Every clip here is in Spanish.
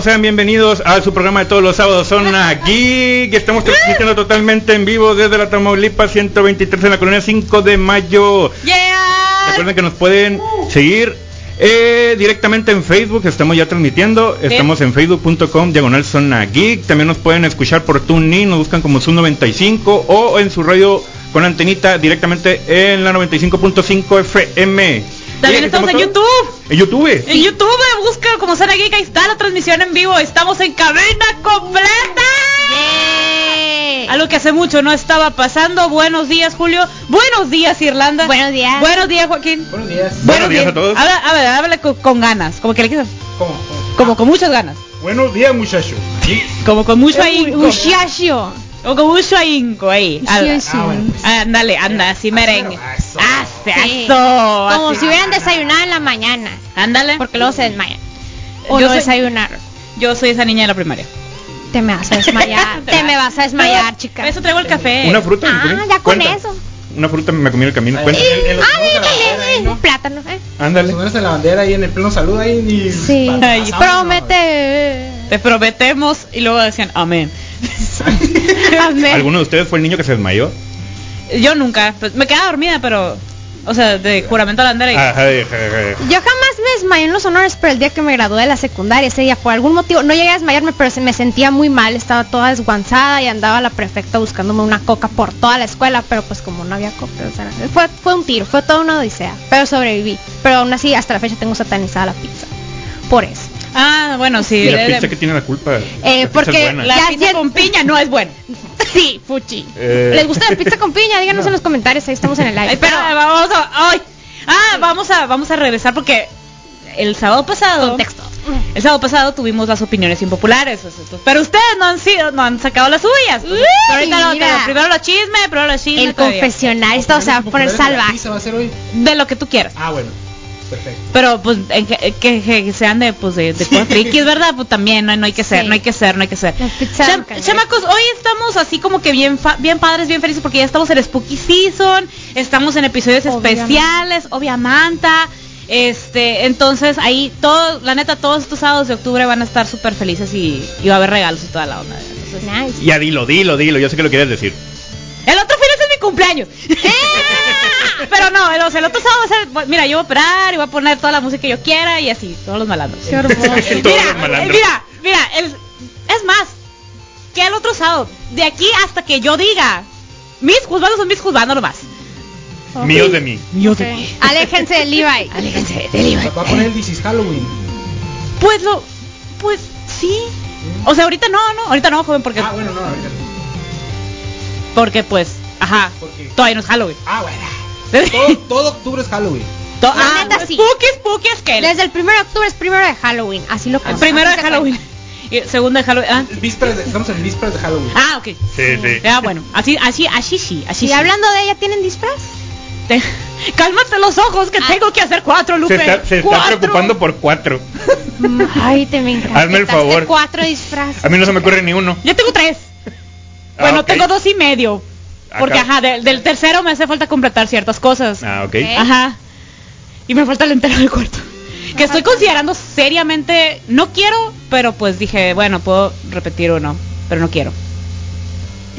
todos sean bienvenidos a su programa de todos los sábados Zona Geek. Estamos transmitiendo totalmente en vivo desde la Tamaulipas 123 en la colonia 5 de mayo. Yeah. Recuerden que nos pueden seguir eh, directamente en Facebook, estamos ya transmitiendo. Estamos en facebook.com diagonal Zona Geek. También nos pueden escuchar por TuneIn, nos buscan como Zoom 95 o en su radio con antenita directamente en la 95.5 FM. También ¿Y estamos en? YouTube. En YouTube. En YouTube, busca como Zona Geek, ahí está la transmisión en vivo. Estamos en cabina completa. Algo que hace mucho no estaba pasando. Buenos días, Julio. Buenos días, Irlanda. Buenos días. Buenos días, Joaquín. Buenos días. Buenos días a todos. Habla, habla, habla con, con ganas, como que le quieras, ¿Cómo? ¿Cómo? como con muchas ganas, Buenos días, muchacho. Sí. como con mucho ahínco, Muchacho. O con mucho ahínco ahí. Muchacho. Ah, bueno. Ándale, anda, así merengue. Eso. Ah, Sí. eso, Como así. si hubieran desayunado en la mañana. Ándale. Porque luego se desmayan. O Yo no soy- desayunaron. Yo soy esa niña de la primaria. Te me vas a desmayar. Te me vas a desmayar, chica. Eso traigo el café. Una fruta. Ah, ya con Cuenta. eso. Una fruta me comí en el camino. Ahí, Cuenta. en- en los Ah, plátano. eh. Ándale. De la bandera ahí en el pleno saludo ahí ni Sí. Ay, Promete. Te prometemos y luego decían amén. Amén. ¿Alguno de ustedes fue el niño que se desmayó? Yo nunca, pues, me quedaba dormida, pero, o sea, de juramento a la bandera. y- Ajá, ajá, ajá. Yo jamás me desmayé en los honores, pero el día que me gradué de la secundaria, ese día, por algún motivo, no llegué a desmayarme, pero se me sentía muy mal, estaba toda desguanzada y andaba la prefecta buscándome una coca por toda la escuela, pero pues como no había coca, o sea, fue, fue un tiro, fue toda una odisea, pero sobreviví. Pero aún así, hasta la fecha tengo satanizada la pizza. Por eso. Ah, bueno, sí. ¿Y la de- pizza de- que tiene la culpa? Eh, La pizza es porque buena. la Ya, pizza ya- con piña no es buena. Sí, fuchi. Eh. ¿Les gusta la pizza con piña? Díganos en los comentarios, ahí estamos en el live. Ay, pero vamos a, ay. Ah, vamos a, vamos a regresar porque el sábado pasado, Contexto. el sábado pasado tuvimos las opiniones impopulares, pero ustedes no han sido, no han sacado las suyas. Uy, Pero ahorita pero primero los chismes, primero los chismes. El todavía. confesionario, esto se va a poner salvaje. pizza va a ser hoy? de lo que tú quieras. Ah, bueno. Perfecto. Pero pues en que, que- que sean de pues de, de cosas frikis, ¿verdad? Pues también no, no hay que ser, Sí. no hay que ser, no hay que ser. Cham- chamacos, hoy estamos así como que bien fa- bien padres, bien felices porque ya estamos en Spooky Season, estamos en episodios Obviamente. especiales, obviamente. Este, entonces ahí todo, la neta, todos estos sábados de octubre van a estar súper felices y, y va a haber regalos y toda la onda. Entonces, Nice. Ya dilo, dilo, dilo. Yo sé que lo quieres decir. el otro fin es mi cumpleaños. Pero no, el, o sea, el otro sábado va a ser, mira, yo voy a operar y voy a poner toda la música que yo quiera y así, todos los malandros. Qué hermoso. Todos mira, los malandros. mira, mira, el- es más, que el otro sábado, de aquí hasta que yo diga, mis juzgados son mis juzgados nomás. Míos de mí. Míos Ok. Aléjense de Levi. Aléjense del Va va a poner el This is Halloween. Pues lo, pues sí. O sea, ahorita no, no, ahorita no, joven, porque, Ah, bueno, no, ahorita. porque pues, ajá, ¿Por qué? todavía no es Halloween. Ah, bueno. Todo, todo octubre es Halloween. To- La ah, neta, sí. spooky, spooky es que Desde el 1 de octubre es primero de Halloween, así lo el cuento, primero así de se Halloween. Y segundo de Halloween. Ah, Vísperas de, estamos en vísperas de Halloween. ah ok. Sí, sí. Ya, bueno, así, así, así sí, así Y sí. hablando de ella, ¿tienen disfraz? Te- Cálmate los ojos que Ah. tengo que hacer cuatro, Se Lupe. está, se está Cuatro. preocupando por cuatro. Mm, Ay, te me encanta. Hazme el Estás de favor. cuatro disfraces. A mí no se me ocurre ni uno. Yo tengo tres. Ah, Bueno, tengo dos y medio. Porque, Acá- ajá, del, del tercero me hace falta completar ciertas cosas. Ah, ok. Ajá. Y me falta el entero del cuarto. Que estoy considerando seriamente, no quiero, pero pues dije, bueno, puedo repetir uno, pero no quiero.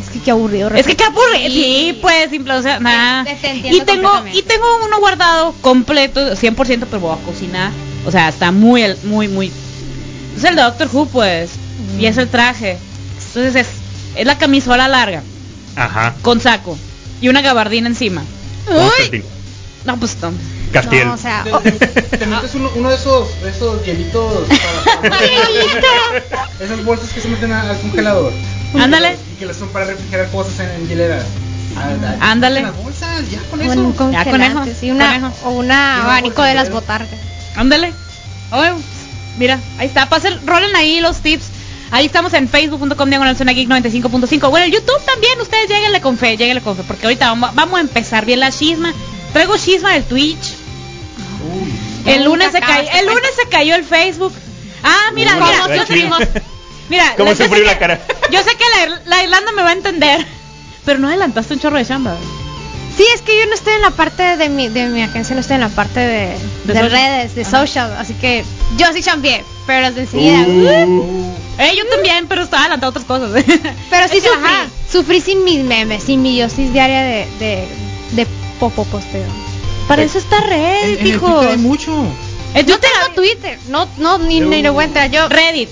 Es que qué aburrido. Es que qué aburrido. Sí. Sí, pues, simple, o sea, nada. te- te entiendo Y tengo, y tengo uno guardado completo, 100%, pero voy a cocinar. O sea, está muy, muy, muy. Es el de Doctor Who, pues. Y es el traje. Entonces es, es la camisola larga, Ajá. con saco. Y una gabardina encima. No, pues no. Castiel. No, o sea, Te, oh, te- te metes uno, uno de esos, esos hielitos para, para- esas bolsas que se meten al congelador. Ándale. Y que las son para refrigerar cosas en, en hieleras. Ah, ah, Ándale. Las bolsas, ya con bueno, eso. Ya, congelante, conejo, sí, una, conejo. o una abanico de las botargas. Ándale. Oye, mira, ahí está. Pasen, rolen ahí los tips. Ahí estamos en facebook.com diagonal zona geek 95.5. Bueno, en YouTube también. Ustedes lleguenle con fe, lleguenle con fe. Porque ahorita vamos, vamos a empezar bien la chisma. Traigo chisma del Twitch. Uy. El lunes se cayó, el te lunes se cayó el Facebook. Ah, mira, Uy, mira, yo sé- chisma. mira, ¿Cómo yo se sé frío que- la cara? Yo sé que la, la Irlanda me va a entender, pero no adelantaste un chorro de chamba. Sí, es que yo no estoy en la parte de mi, de mi agencia, no estoy en la parte de, De redes, de Ajá. social, así que yo sí champié, pero desde enseguida. Uh, Eh, yo también, pero estaba adelantado a otras cosas. Pero sí sufrí, ajá. sufrí sin mis memes, sin mi yosis diaria de, de, de popo posteo. Para eso está hijos. Twitter hay mucho. Eh, Yo tengo Twitter, no, no, ni, ni lo voy a entrar, yo... Reddit.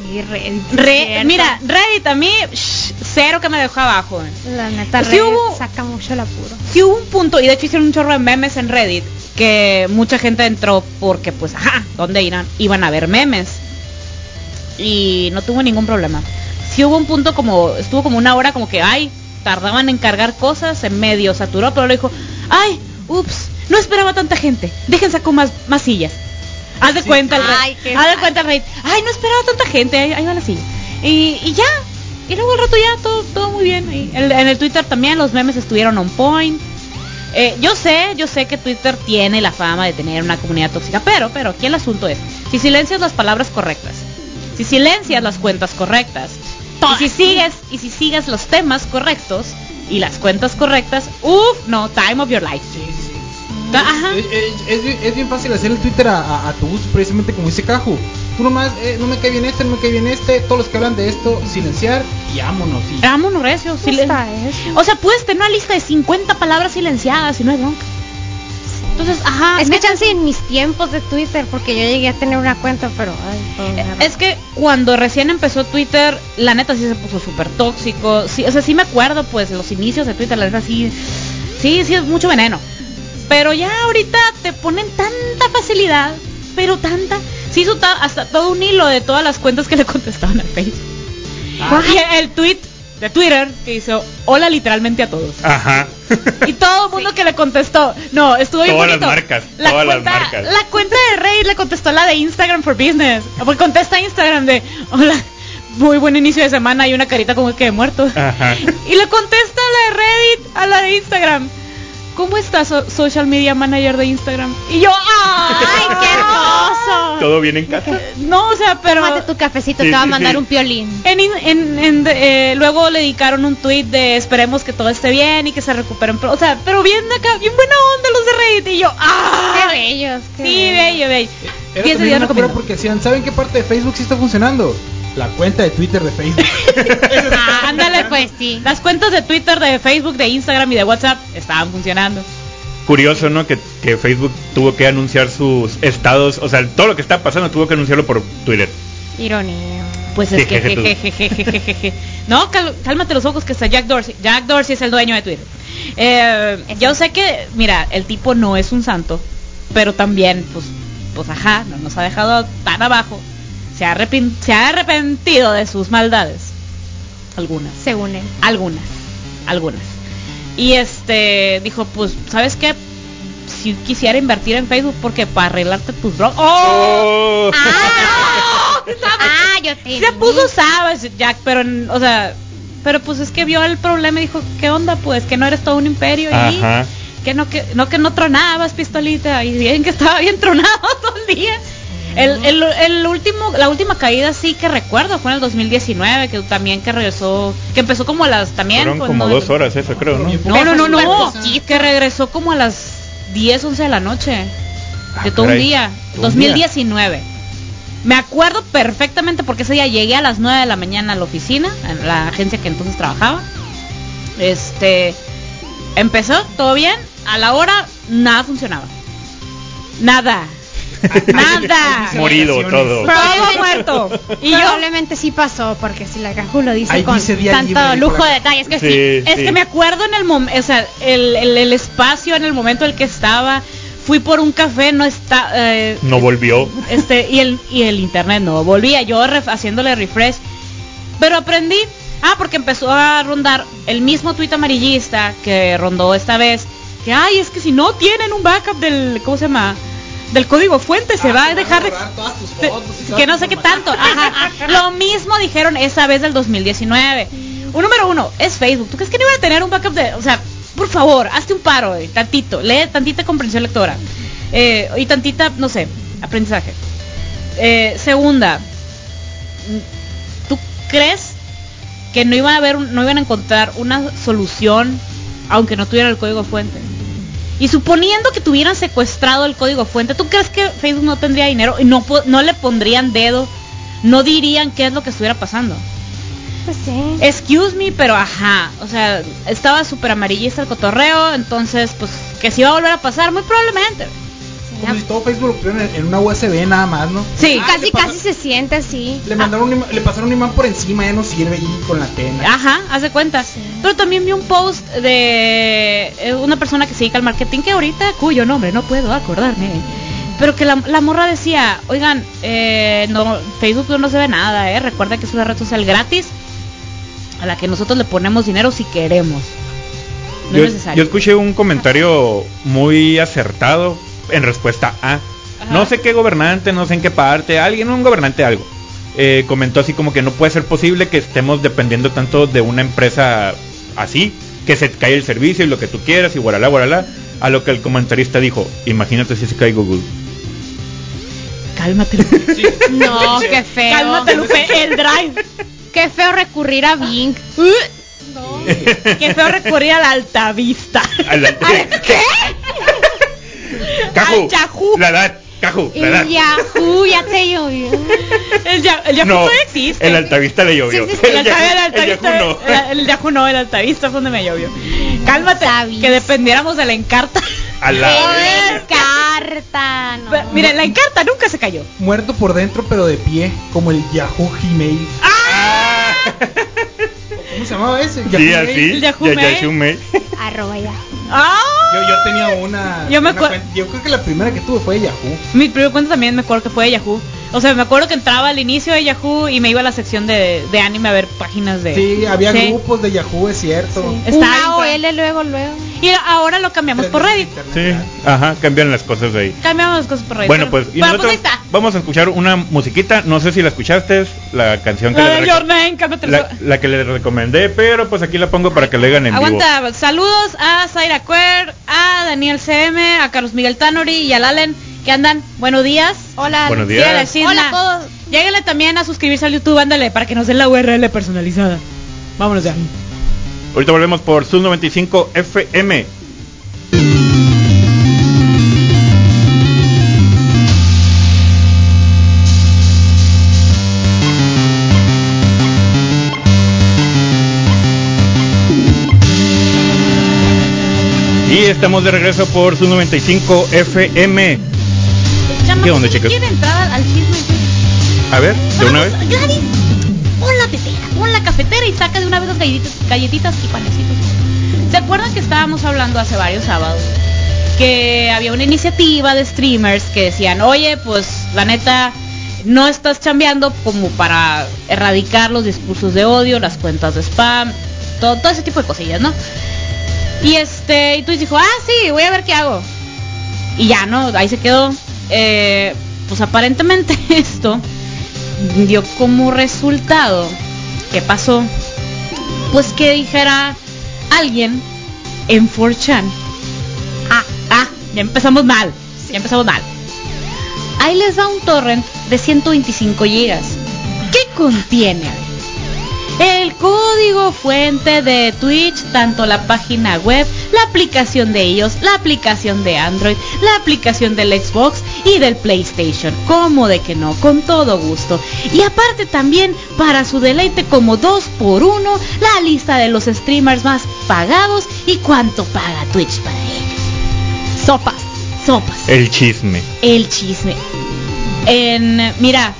Reddit. Re- mira, Reddit a mí, shh, cero que me dejó abajo. La neta, Sí Reddit hubo- saca mucho el apuro. Sí hubo un punto, y de hecho hicieron un chorro de memes en Reddit, que mucha gente entró porque, pues, ajá, ¿dónde irán? Iban a ver memes. Y no tuvo ningún problema. Sí hubo un punto como, estuvo como una hora como que, ay, tardaban en cargar cosas, en medio saturó, pero le dijo, ay, ups, no esperaba tanta gente, dejen saco más, más sillas. Haz de cuenta el Ay, Reddit, qué haz de cuenta el Reddit, ay, no esperaba tanta gente, ahí, ahí va la silla. Y, y ya, y luego al rato ya, todo, todo muy bien. Y el- en el Twitter también los memes estuvieron on point. Eh, yo sé, yo sé que Twitter tiene la fama de tener una comunidad tóxica, pero, pero aquí el asunto es, si silencias las palabras correctas, si silencias las cuentas correctas, y si sigues, y si sigues los temas correctos y las cuentas correctas, uff, no, time of your life. Sí, sí. Ajá. Es, es- es bien- fácil hacer el Twitter a, a- a tu gusto, precisamente como dice Caju. Tú nomás, eh, no me cae bien este, no me cae bien este, todos los que hablan de esto, silenciar y vámonos. Y, Vámonos, recio. silen-? O sea, puedes tener una lista de 50 palabras silenciadas y no hay bronca. Entonces, ajá. Es que chance en mis tiempos de Twitter, porque yo llegué a tener una cuenta, pero... Ay. Es que cuando recién empezó Twitter, la neta sí se puso súper tóxico. Sí, o sea, sí me acuerdo, pues, los inicios de Twitter, la neta sí. Sí, sí, es mucho veneno. Pero ya ahorita te ponen tanta facilidad, pero tanta. Se hizo ta- hasta todo un hilo de todas las cuentas que le contestaban al Facebook. Ah. Y el tweet de Twitter que hizo hola literalmente a todos. Ajá. Y todo el mundo que le contestó. No, estuvo bien Todas las bonito. marcas, La todas las cuenta, marcas. La cuenta de Rey le contestó la de Instagram for Business. Porque contesta Instagram de hola, muy buen inicio de semana y una carita como que de muerto. Ajá. Y le contesta la de Reddit a la de Instagram. ¿Cómo estás, so- social media manager de Instagram? Y yo, ¡ay, qué hermoso! ¿Todo bien en casa? No, o sea, pero... Tómate tu cafecito, Sí, te va a mandar sí. un piolín. En, in- en- en- eh, luego le dedicaron un tweet de esperemos que todo esté bien y que se recuperen. O sea, pero bien acá, bien buena onda los de Reddit. Y yo, ¡ah! Qué bellos. qué Sí, bello, bello. Era 10 de también 10 una porque decían, ¿saben qué parte de Facebook sí está funcionando? La cuenta de Twitter de Facebook. Ah, ándale, pues sí. Las cuentas de Twitter, de Facebook, de Instagram y de WhatsApp estaban funcionando. Curioso, ¿no? Que, que Facebook tuvo que anunciar sus estados, o sea, todo lo que está pasando tuvo que anunciarlo por Twitter. Ironía. Pues es que, Jejeje, tú. jejejejejeje. No, cal- cálmate los ojos que está Jack Dorsey. Jack Dorsey es el dueño de Twitter. Eh, yo sé que, mira, el tipo no es un santo, pero también, pues, pues ajá, no nos ha dejado tan abajo. Se ha, arrepin- se ha arrepentido de sus maldades. Algunas. Según él. Algunas. Algunas. Y este dijo, pues, ¿sabes qué? Si quisiera invertir en Facebook porque para arreglarte tus drogas. ¡Oh! Oh. ¡Ah! no! ¿Sabes? Ah, yo te Se puso sabes, Jack, pero, en- o sea, pero pues es que vio el problema y dijo, ¿qué onda? Pues que no eres todo un imperio y que no que no que no tronabas pistolita y bien que estaba bien tronado todo el día. El, el, el último la última caída sí que recuerdo fue en el 2019 que también que regresó que empezó como a las también Fueron pues, como no- dos horas eso, creo, ¿no? No, no, no, no, que regresó como a las 10, 11 de la noche Ah, de todo un día, Todo un día. 2019. Me acuerdo perfectamente porque ese día llegué a las 9 de la mañana a la oficina, en la agencia que entonces trabajaba. Este empezó todo bien, a la hora nada funcionaba. Nada. Nada. Morido todo. Todo muerto. Y Probablemente sí pasó, porque si la Caju lo dice Ahí con dice día tanto libre, lujo de acá. detalles que sí. Sí, es sí. que me acuerdo en el momento, o sea, el, el, el espacio en el momento en el que estaba, fui por un café, no está, eh, No volvió. este, y el, y el internet no volvía, yo ref- haciéndole refresh, pero aprendí, ah, porque empezó a rondar el mismo tuit amarillista que rondó esta vez, que ay, es que si no tienen un backup del, ¿cómo se llama? Del código fuente, se Ah, va a dejar de... fotos que no sé qué tanto. Ajá. Lo mismo dijeron esa vez del 2019. Un número uno, es Facebook. ¿Tú crees que no iba a tener un backup de... O sea, por favor, hazte un paro, eh, tantito. Lee tantita comprensión lectora. Eh, y tantita, no sé, aprendizaje. Eh, segunda, ¿tú crees que no iban a haber, no iban a encontrar una solución aunque no tuviera el código fuente. Y suponiendo que tuvieran secuestrado el código fuente, ¿tú crees que Facebook no tendría dinero y no, no le pondrían dedo? No dirían qué es lo que estuviera pasando. Pues sí. Excuse me, pero ajá. O sea, estaba súper amarillista el cotorreo, entonces, pues, que si va a volver a pasar, muy probablemente. Como si todo Facebook lo pusieron en, en una USB nada más, ¿no? Sí. Ah, casi, pasa- casi se siente así. Le mandaron un imán- le pasaron un imán por encima, ya no sirve ahí con la tela. Ajá, hace cuenta. Pero también vi un post de eh, una persona que se dedica al marketing que ahorita, cuyo nombre no puedo acordarme. Pero que la, la morra decía, oigan, eh, no, Facebook no se ve nada, eh. Recuerda que es una red social gratis a la que nosotros le ponemos dinero si queremos. No yo, es necesario. yo escuché un comentario muy acertado en respuesta a. Ajá. No sé qué gobernante, no sé en qué parte, alguien, un gobernante algo. eh, comentó así como que no puede ser posible que estemos dependiendo tanto de una empresa así, que se cae el servicio y lo que tú quieras y guaralá, guaralá. A lo que el comentarista dijo, imagínate si se cae Google. Cálmate, Lupe. No, qué feo. Cálmate, Lupe. El drive. Qué feo recurrir a Bing. Qué feo recurrir a la altavista. A la- ¿Qué? Caju, Yahoo. la edad, Caju, la edad. El Yahoo ya te llovió. El, ya, el Yahoo No, todavía existe. el altavista le llovió. Sí, sí, sí, El, Yahoo- altavista, el, el altavista, Yahoo no. el- el Yahoo no, el altavista fue donde me llovió. Cálmate, Altavista. que dependiéramos de la encarta. A la vez. carta, no. Pero, Mire, la encarta nunca se cayó. Muerto por dentro pero de pie, como el Yahoo Gmail. Ah. ¿Cómo se llamaba ese? Sí, Mail. así. El Yahoo ya- Mail. Yahoo Mail. Arroba ya. ¡Ah! Yo, yo tenía una. Yo me una acuer- cuenta- yo creo que la primera que tuve fue de Yahoo. Mi primer cuenta también me acuerdo que fue de Yahoo. O sea, me acuerdo que entraba al inicio de Yahoo y me iba a la sección de, de anime a ver páginas de. Sí, había Sí. grupos de Yahoo, es cierto. Está Una OL luego, luego. Y ahora lo cambiamos por Reddit. Sí, ajá, cambian las cosas de ahí. Cambiamos las cosas por Reddit. Bueno, pues, y bueno, nosotros pues ahí está. vamos a escuchar una musiquita. No sé si la escuchaste, la canción que, La le Your Name, la, la que le recomendé, pero pues aquí la pongo para que le hagan en vivo. Aguanta, saludos a Zaira Cuer, a Daniel CM, a Carlos Miguel Tanori y al Allen que andan. Buenos días. Hola. Buenos días. Hola a todos. Lléguenle también a suscribirse al YouTube, ándale, para que nos den la URL personalizada. Vámonos ya. Ahorita volvemos por Sub 95 FM. Y estamos de regreso por Sub 95 FM. Chama, ¿Qué onda, ¿quién chicas? quiere entrar al chisme? A ver, de una vez. Gladys, pon la tetera, pon la cafetera y saca de una vez las galletitas, galletitas y panecitos. ¿Se acuerdan que estábamos hablando hace varios sábados? Que había una iniciativa de streamers que decían, oye, pues la neta, no estás chambeando como para erradicar los discursos de odio, las cuentas de spam, todo, todo ese tipo de cosillas, ¿no? Y este, y tú dijo, ah, sí, voy a ver qué hago. Y ya, ¿no? Ahí se quedó. Eh, pues aparentemente esto dio como resultado que pasó pues que dijera alguien en 4chan ah ah ya empezamos mal ya empezamos mal ahí les va un torrent de 125 gigas. ¿qué contiene? El código fuente de Twitch, tanto la página web, la aplicación de ellos, la aplicación de Android, la aplicación del Xbox y del PlayStation. ¿Cómo de que no? Con todo gusto. Y aparte también, para su deleite como 2 por 1 la lista de los streamers más pagados y cuánto paga Twitch para ellos. Sopas, sopas El chisme. el chisme. En, mira,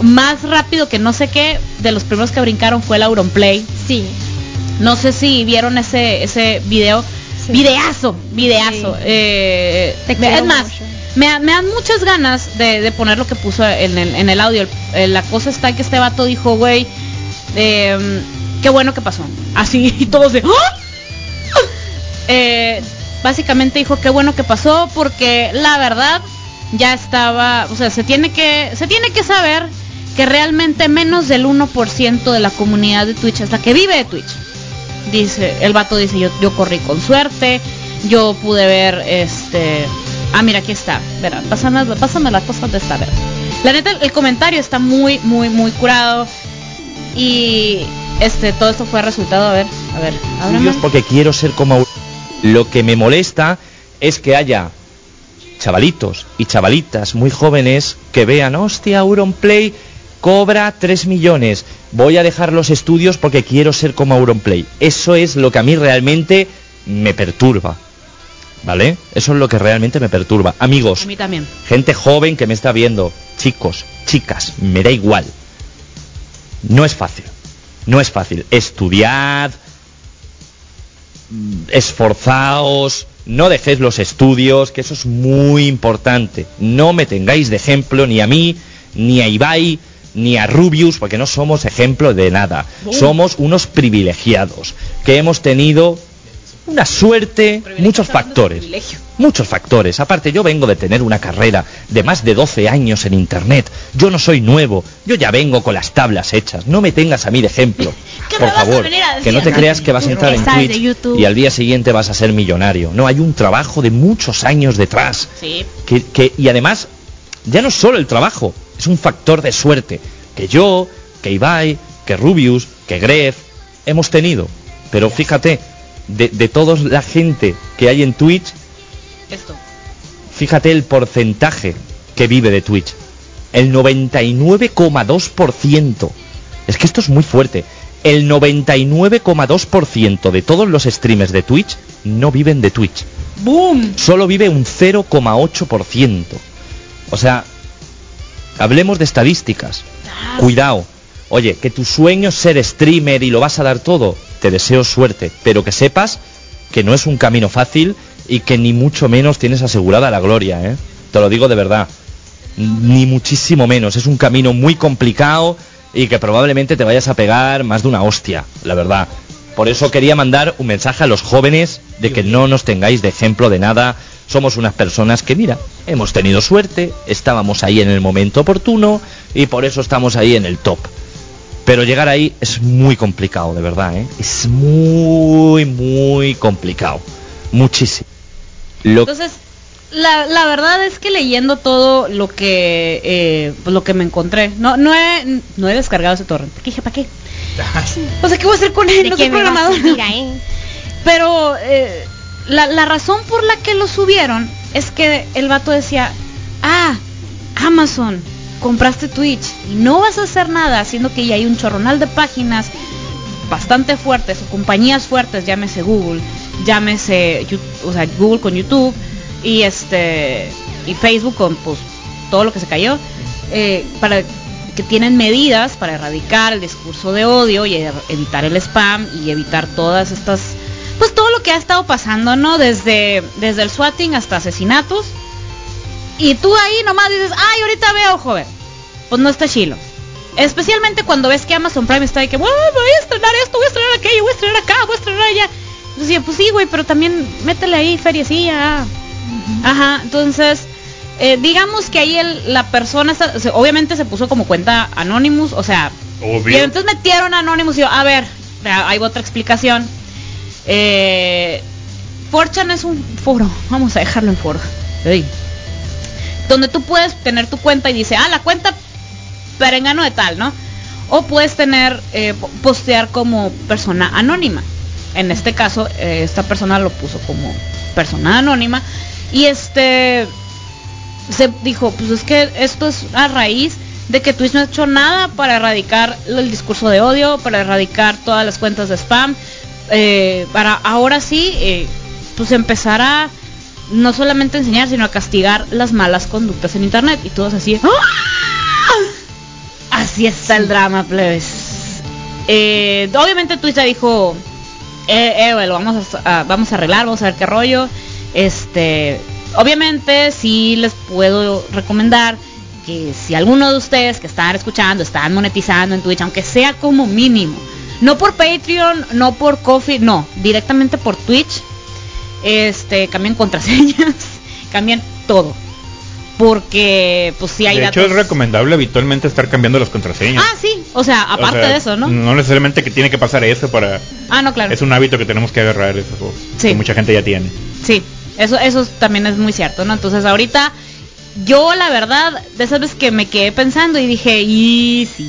más rápido que no sé qué, de los primeros que brincaron fue el Auronplay. Sí. No sé si vieron ese ese video. Sí. Videazo, videazo. Sí. Eh, es más, me, me dan muchas ganas de, de poner lo que puso en el, en el audio. El- la cosa está que este vato dijo, güey, eh, qué bueno que pasó. Así, y todos de... ¡Ah! Eh, básicamente dijo qué bueno que pasó porque la verdad ya estaba, o sea, se tiene que se tiene que saber que realmente menos del 1% de la comunidad de Twitch es la que vive de Twitch. Dice, el vato dice, yo, yo corrí con suerte, yo pude ver este Ah, mira, aquí está. Verá, pásame, pásame la cosa de esta, verá. La neta, el comentario está muy, muy, muy curado. Y este, todo esto fue resultado, a ver, A ver, ábreme. porque quiero ser como Lo que me molesta es que haya chavalitos y chavalitas muy jóvenes que vean, hostia, Auronplay cobra 3 millones, voy a dejar los estudios porque quiero ser como Auronplay. Eso es lo que a mí realmente me perturba. ¿Vale? Eso es lo que realmente me perturba. Amigos, A mí también. gente joven que me está viendo, chicos, chicas, me da igual. No es fácil. No es fácil. Estudiad, mm, esforzaos, no dejéis los estudios, que eso es muy importante. No me tengáis de ejemplo ni a mí, ni a Ibai, ni a Rubius, porque no somos ejemplo de nada. Somos unos privilegiados que hemos tenido una suerte, muchos factores. Muchos factores. Aparte, yo vengo de tener una carrera de más de 12 años en Internet. Yo no soy nuevo. Yo ya vengo con las tablas hechas. No me tengas a mí de ejemplo. ¿Qué Por favor, que no te creas que vas a entrar en Twitch y al día siguiente vas a ser millonario. No, hay un trabajo de muchos años detrás. Que, que- y además, ya no solo el trabajo, es un factor de suerte. Que yo, que Ibai, que Rubius, que Gref, hemos tenido. Pero fíjate, de, de toda la gente que hay en Twitch, Esto. fíjate el porcentaje que vive de Twitch. El 99,2%. Es que esto es muy fuerte. El 99,2% de todos los streamers de Twitch no viven de Twitch. ¡Boom! Solo vive un 0,8%. O sea, hablemos de estadísticas. Cuidado. Oye, que tu sueño es ser streamer y lo vas a dar todo. Te deseo suerte, pero que sepas que no es un camino fácil y que ni mucho menos tienes asegurada la gloria, ¿eh? Te lo digo de verdad. Ni muchísimo menos. Es un camino muy complicado y que probablemente te vayas a pegar más de una hostia, la verdad. Por eso quería mandar un mensaje a los jóvenes de que no nos tengáis de ejemplo de nada. Somos unas personas que, mira, hemos tenido suerte, estábamos ahí en el momento oportuno y por eso estamos ahí en el top. Pero llegar ahí es muy complicado, de verdad, ¿eh? Es muy, muy complicado. Muchísimo. Lo Entonces, la, la verdad es que leyendo todo lo que eh, lo que me encontré, no no he, no he descargado ese torrent. ¿Qué dije? ¿Para qué? O sea, ¿qué voy a hacer con él? ¿De No qué soy programador. Pero eh, la, la razón por la que lo subieron es que el vato decía, ah, Amazon, compraste Twitch y no vas a hacer nada, siendo que ya hay un chorronal de páginas bastante fuertes o compañías fuertes, llámese Google, llámese o sea, Google con YouTube y este y Facebook con pues todo lo que se cayó eh, para que tienen medidas para erradicar el discurso de odio y er- evitar el spam y evitar todas estas pues todo lo que ha estado pasando no desde desde el swatting hasta asesinatos. Y tú ahí nomás dices ay ahorita veo joven pues no está chilo. Especialmente cuando ves que Amazon Prime está de que, "Bueno, voy a estrenar esto, voy a estrenar aquello, voy a estrenar acá, voy a estrenar allá. Entonces, pues sí, güey, pero también métele ahí feriecilla. Ajá, entonces, eh, digamos que ahí el- la persona, está- o sea, obviamente se puso como cuenta Anonymous, o sea, Obvio. y entonces metieron a Anonymous y yo, a ver, hay otra explicación. Eh, 4chan es un foro, vamos a dejarlo en foro. Donde tú puedes tener tu cuenta y dice, ah, la cuenta perengano de tal, ¿no? O puedes tener, eh, po- postear como persona anónima. En este caso, eh, esta persona lo puso como persona anónima. Y este se dijo, pues es que esto es a raíz de que Twitch no ha hecho nada para erradicar el discurso de odio, para erradicar todas las cuentas de spam, eh, para ahora sí, eh, pues empezar a no solamente enseñar, sino a castigar las malas conductas en internet. Y todos así, ¡ah! Así está el drama, plebes. Eh, obviamente Twitch ya dijo, eh, eh, bueno, vamos a, a- vamos a arreglar, vamos a ver qué rollo. Este, obviamente sí les puedo recomendar que si alguno de ustedes que están escuchando, están monetizando en Twitch, aunque sea como mínimo, no por Patreon, no por Coffee, no, directamente por Twitch, este, cambien contraseñas, cambien todo. Porque, pues sí hay de hecho, es recomendable habitualmente estar cambiando las contraseñas. Ah, sí, o sea, O aparte sea, de eso, ¿no? No necesariamente que tiene que pasar eso para... Ah, no, claro. Es un hábito que tenemos que agarrar, eso Sí. que mucha gente ya tiene. Sí, eso, eso también es muy cierto, ¿no? Entonces ahorita, yo la verdad, de esas veces que me quedé pensando y dije, y sí.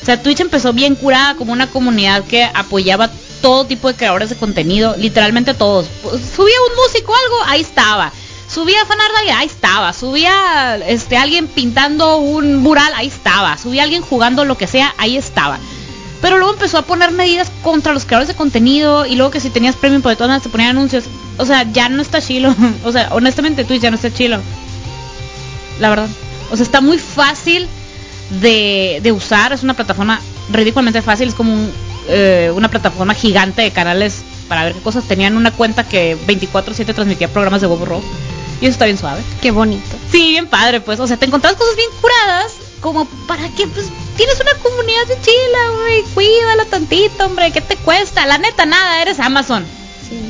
O sea, Twitch empezó bien curada como una comunidad que apoyaba todo tipo de creadores de contenido, literalmente todos. Pues, subía un músico algo, ahí estaba. Subía fanart ahí estaba. Subía este alguien pintando un mural, ahí estaba. Subía alguien jugando lo que sea, ahí estaba. Pero luego empezó a poner medidas contra los creadores de contenido y luego que si tenías premium por de todas maneras te ponían anuncios. O sea, ya no está chilo. O sea, honestamente Twitch ya no está chilo. La verdad. O sea, está muy fácil de, de usar. Es una plataforma ridículamente fácil. Es como un, eh, una plataforma gigante de canales para ver qué cosas. Tenían una cuenta que 24/7 transmitía programas de Bobo Rock. Y eso está bien suave. Qué bonito. Sí, bien padre, pues. O sea, te encontrás cosas bien curadas. Como para que, pues, tienes una comunidad de chila, güey. Cuídala tantito, hombre. ¿Qué te cuesta? La neta, nada. Eres Amazon.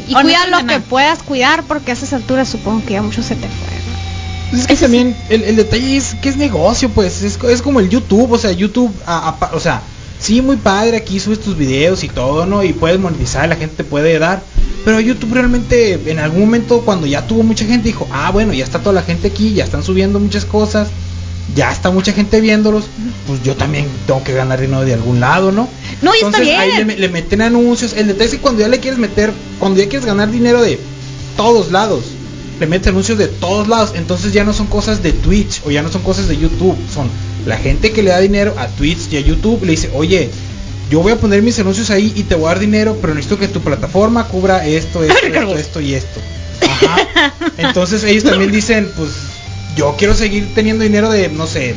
Y cuida lo que puedas cuidar porque a esas alturas supongo que ya mucho se te fue. ¿no? Pues es que también el, el detalle es que es negocio, pues es, es como el YouTube, o sea, YouTube, a- a o sea, sí, muy padre, aquí subes tus videos y todo, ¿no? Y puedes monetizar, la gente te puede dar, pero YouTube realmente en algún momento cuando ya tuvo mucha gente dijo, ah, bueno, ya está toda la gente aquí, ya están subiendo muchas cosas, ya está mucha gente viéndolos, pues yo también tengo que ganar dinero de algún lado, ¿no? No, y está Entonces ahí bien. le, le meten anuncios, el detalle es que cuando ya le quieres meter, cuando ya quieres ganar dinero de todos lados, le mete anuncios de todos lados, entonces ya no son cosas de Twitch o ya no son cosas de YouTube, son la gente que le da dinero a Twitch y a YouTube le dice, oye, yo voy a poner mis anuncios ahí y te voy a dar dinero, pero necesito que tu plataforma cubra esto, esto, esto, esto y esto. Ajá. Entonces ellos también dicen, pues yo quiero seguir teniendo dinero de, no sé,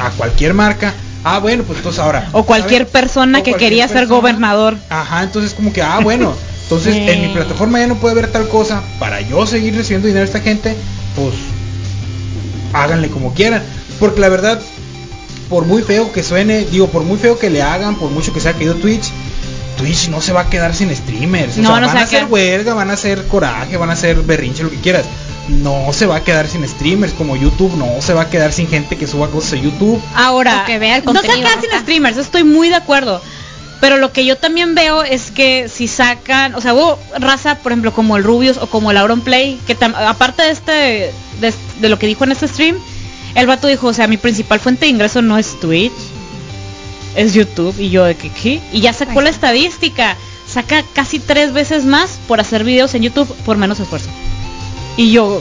a cualquier marca. Ah, bueno, pues entonces ahora. O cualquier ¿sabes? persona O que cualquier quería ser gobernador. Ajá, entonces como que, ah, bueno, entonces en mi plataforma ya no puede haber tal cosa. Para yo seguir recibiendo dinero de esta gente, pues háganle como quieran. Porque la verdad, por muy feo que suene, digo, por muy feo que le hagan, por mucho que sea querido Twitch, Twitch no se va a quedar sin streamers. O No, sea, no van se a a hacer huelga, van a hacer coraje, van a hacer berrinche, lo que quieras. No se va a quedar sin streamers como YouTube, no se va a quedar sin gente que suba cosas a YouTube. Ahora, que vea el no se contenido, quedan sin ajá. streamers, estoy muy de acuerdo. Pero lo que yo también veo es que si sacan, o sea, hubo raza, por ejemplo, como el Rubius o como el Auron Play, que tam- aparte de este, de, de lo que dijo en este stream, el vato dijo, o sea, mi principal fuente de ingreso no es Twitch, es YouTube. Y yo, de que, ¿qué? Y ya sacó la estadística, saca casi tres veces más por hacer videos en YouTube por menos esfuerzo. Y yo,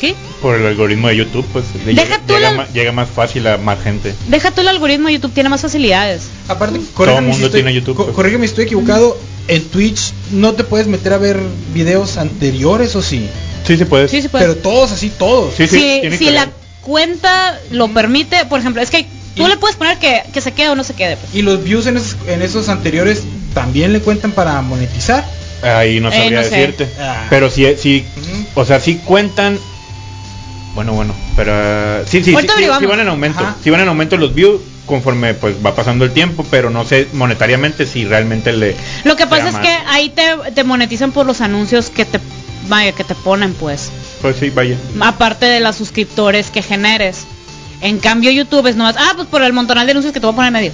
¿qué? Por el algoritmo de YouTube, pues le Deja llega, tú llega la- ma- llega más fácil a más gente. Deja tú el algoritmo de YouTube, tiene más facilidades. Aparte, Todo corrígeme mundo estoy, tiene YouTube, co- pues. corrígeme si estoy equivocado. En Twitch no te puedes meter a ver videos anteriores o sí. Sí, sí puedes. Sí, sí puede. Pero todos así, todos. Sí, sí, si la cuenta lo permite, por ejemplo, es que tú Y- le puedes poner que, que se quede o no se quede. pues. Y los views en esos, en esos anteriores también le cuentan para monetizar. Ahí no Eh, sabría no sé. decirte. Ah. Pero sí, sí, Ujú. o sea, sí cuentan. Bueno, bueno, pero eh, sí, sí, sí, van en aumento. Ajá. Sí van en aumento los views conforme pues va pasando el tiempo, pero no sé monetariamente si realmente le. Lo que pasa es más. que ahí te, te monetizan por los anuncios que te vaya que te ponen, pues. Pues sí, vaya. Aparte de los suscriptores que generes. En cambio YouTube es nomás, ah, pues por el montonal de anuncios que te voy a poner en medio.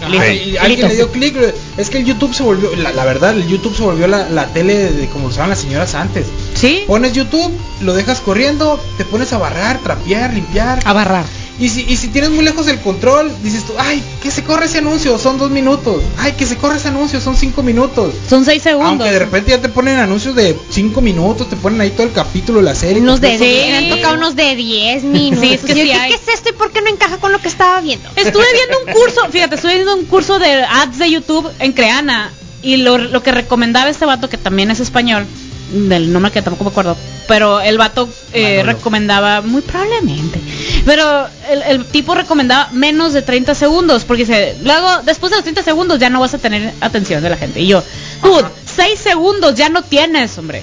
Listo. Ajá, y alguien le dio clic. Es que el YouTube se volvió, la, la verdad, el YouTube se volvió la, la tele de, como usaban las señoras antes. ¿Sí? Pones YouTube, lo dejas corriendo, te pones a barrar, trapear, limpiar. A barrar. Y si, y si tienes muy lejos el control, dices tú, ay, que se corre ese anuncio, son dos minutos. Ay, que se corre ese anuncio, son cinco minutos. Son seis segundos. Aunque de repente ya te ponen anuncios de cinco minutos, te ponen ahí todo el capítulo de la serie. Unos de completo. 10, me han tocado unos de 10 minutos. Sí, es que Yo, sí ¿qué, hay. qué es esto y por qué no encaja con lo que estaba viendo? Estuve viendo un curso, fíjate, estuve viendo un curso de ads de YouTube en Creana y lo, lo que recomendaba este vato, que también es español, del nombre que tampoco me acuerdo, pero el vato eh, recomendaba, muy probablemente, pero el, el tipo recomendaba menos de 30 segundos, porque dice, luego, después de los 30 segundos ya no vas a tener atención de la gente. Y yo, Ajá. 6 segundos ya no tienes, hombre.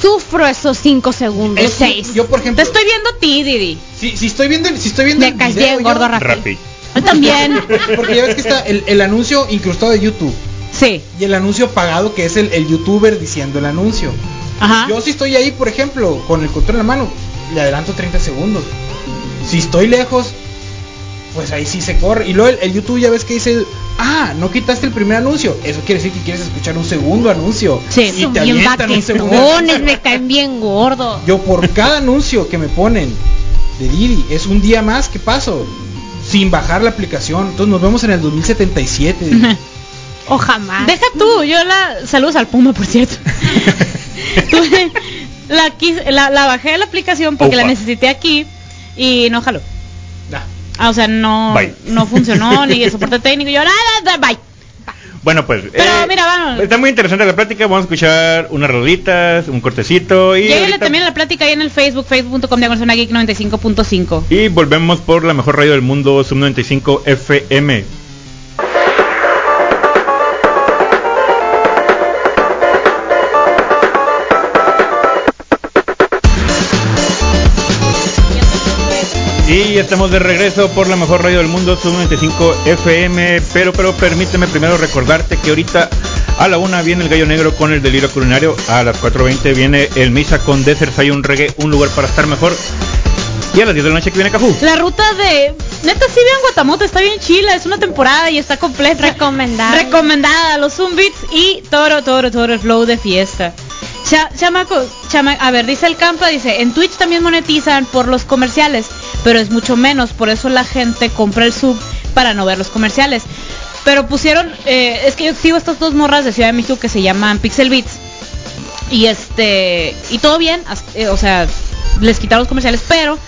Sufro esos 5 segundos, Es que 6. Yo, por Te ejemplo, estoy viendo a ti, Didi. si, si estoy viendo, el- si estoy viendo Me el caes video, bien, yo- gordo Rafi. También. Porque ya ves que está el, el anuncio incrustado de YouTube Sí. y el anuncio pagado que es el, el youtuber diciendo el anuncio. Ajá. Yo si estoy ahí, por ejemplo, con el control en la mano, le adelanto 30 segundos. Si estoy lejos, pues ahí sí se corre. Y luego el, el YouTube ya ves que dice, ah, no quitaste el primer anuncio. Eso quiere decir que quieres escuchar un segundo anuncio. Sí. y te bien avientan un segundo anuncio. me caen bien gordo. Yo por cada anuncio que me ponen de Didi, es un día más que paso sin bajar la aplicación. Entonces nos vemos en el 2077. O jamás. Deja tú, yo la. Saludos al Puma, por cierto. Tuve- la, la, la bajé de la aplicación porque la necesité aquí y no jaló. Ah, o sea, no, Bye. no funcionó ni el soporte técnico. Y yo, "Ah, ah, bye. Bueno, pues. Pero mira, vamos. Está muy interesante la plática. Vamos a escuchar unas rolitas, un cortecito. Y, Lléguenle ahorita- también la plática ahí en el Facebook, facebook.com diagonal zona geek 95.5. y volvemos por la mejor radio del mundo, Sub 95 FM. Y estamos de regreso por la mejor radio del mundo, Sub 95 FM. Pero, pero permíteme primero recordarte que ahorita a la una viene el gallo negro con el delirio culinario. A las 4.20 viene el misa con Desert Hay un reggae, un lugar para estar mejor. Y a las 10 de la noche que viene Cafú. La ruta de. Neta, sí vean Guatamote, está bien chila, es una temporada y está completa. Recomendada. Recomendada, los Zumbits y Toro, Toro, Toro, el flow de fiesta. Cha- chamaco, chama- a ver, dice el Campa, dice, en Twitch también monetizan por los comerciales, pero es mucho menos, por eso la gente compra el sub para no ver los comerciales. Pero pusieron, eh, es que yo sigo estas dos morras de Ciudad de México que se llaman Pixel Beats. Y este, y todo bien, eh, o sea, les quitaron los comerciales, pero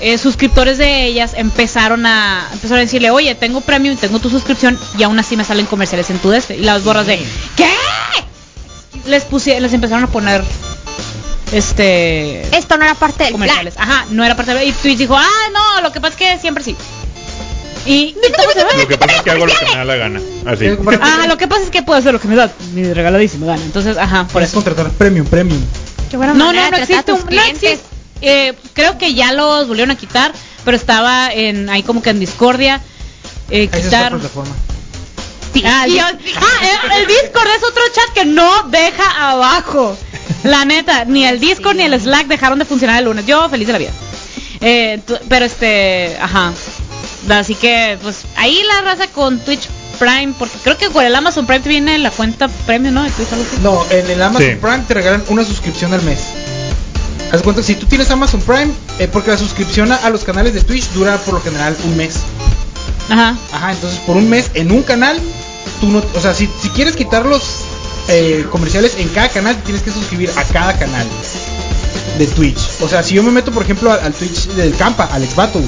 eh, suscriptores de ellas empezaron a empezaron a decirle, oye, tengo premium, tengo tu suscripción y aún así me salen comerciales en tu este. Y las borras de, ¿qué? Les pusieron, les empezaron a poner este Esto no era parte del plan. comerciales. Ajá, no era parte de Y Twitch dijo, ah, no, lo que pasa es que siempre sí. Y, y todo se Lo que pasa es que hago lo que me da la gana. Así. Ah, lo que pasa es que puedo hacer lo que me da mi regaladísima gana. Entonces, ajá, por eso. contratar premium, premium. Qué buena No, no, no existe un, no existe. Eh, creo que ya los volvieron a quitar, pero estaba en ahí como que en discordia. Eh, Ahí se está quitar. plataforma. Ah, el, ah, el- el Discord es otro chat que no deja abajo. La neta, ni el Discord ni el Slack dejaron de funcionar el lunes. Yo feliz de la vida. Eh, pero este, ajá. Así que, pues, ahí la raza con Twitch Prime, porque creo que con el Amazon Prime te viene la cuenta premium, ¿no? De Twitch, algo así. No, en el Amazon Sí. Prime te regalan una suscripción al mes. Haz cuenta, si tú tienes Amazon Prime, eh, porque la suscripción a, a los canales de Twitch dura por lo general un mes. Ajá. Ajá, entonces por un mes en un canal, tú no, o sea, si, si quieres quitar los eh, comerciales en cada canal, te tienes que suscribir a cada canal de Twitch. O sea, si yo me meto, por ejemplo, al, al Twitch del Campa, Alex Battle,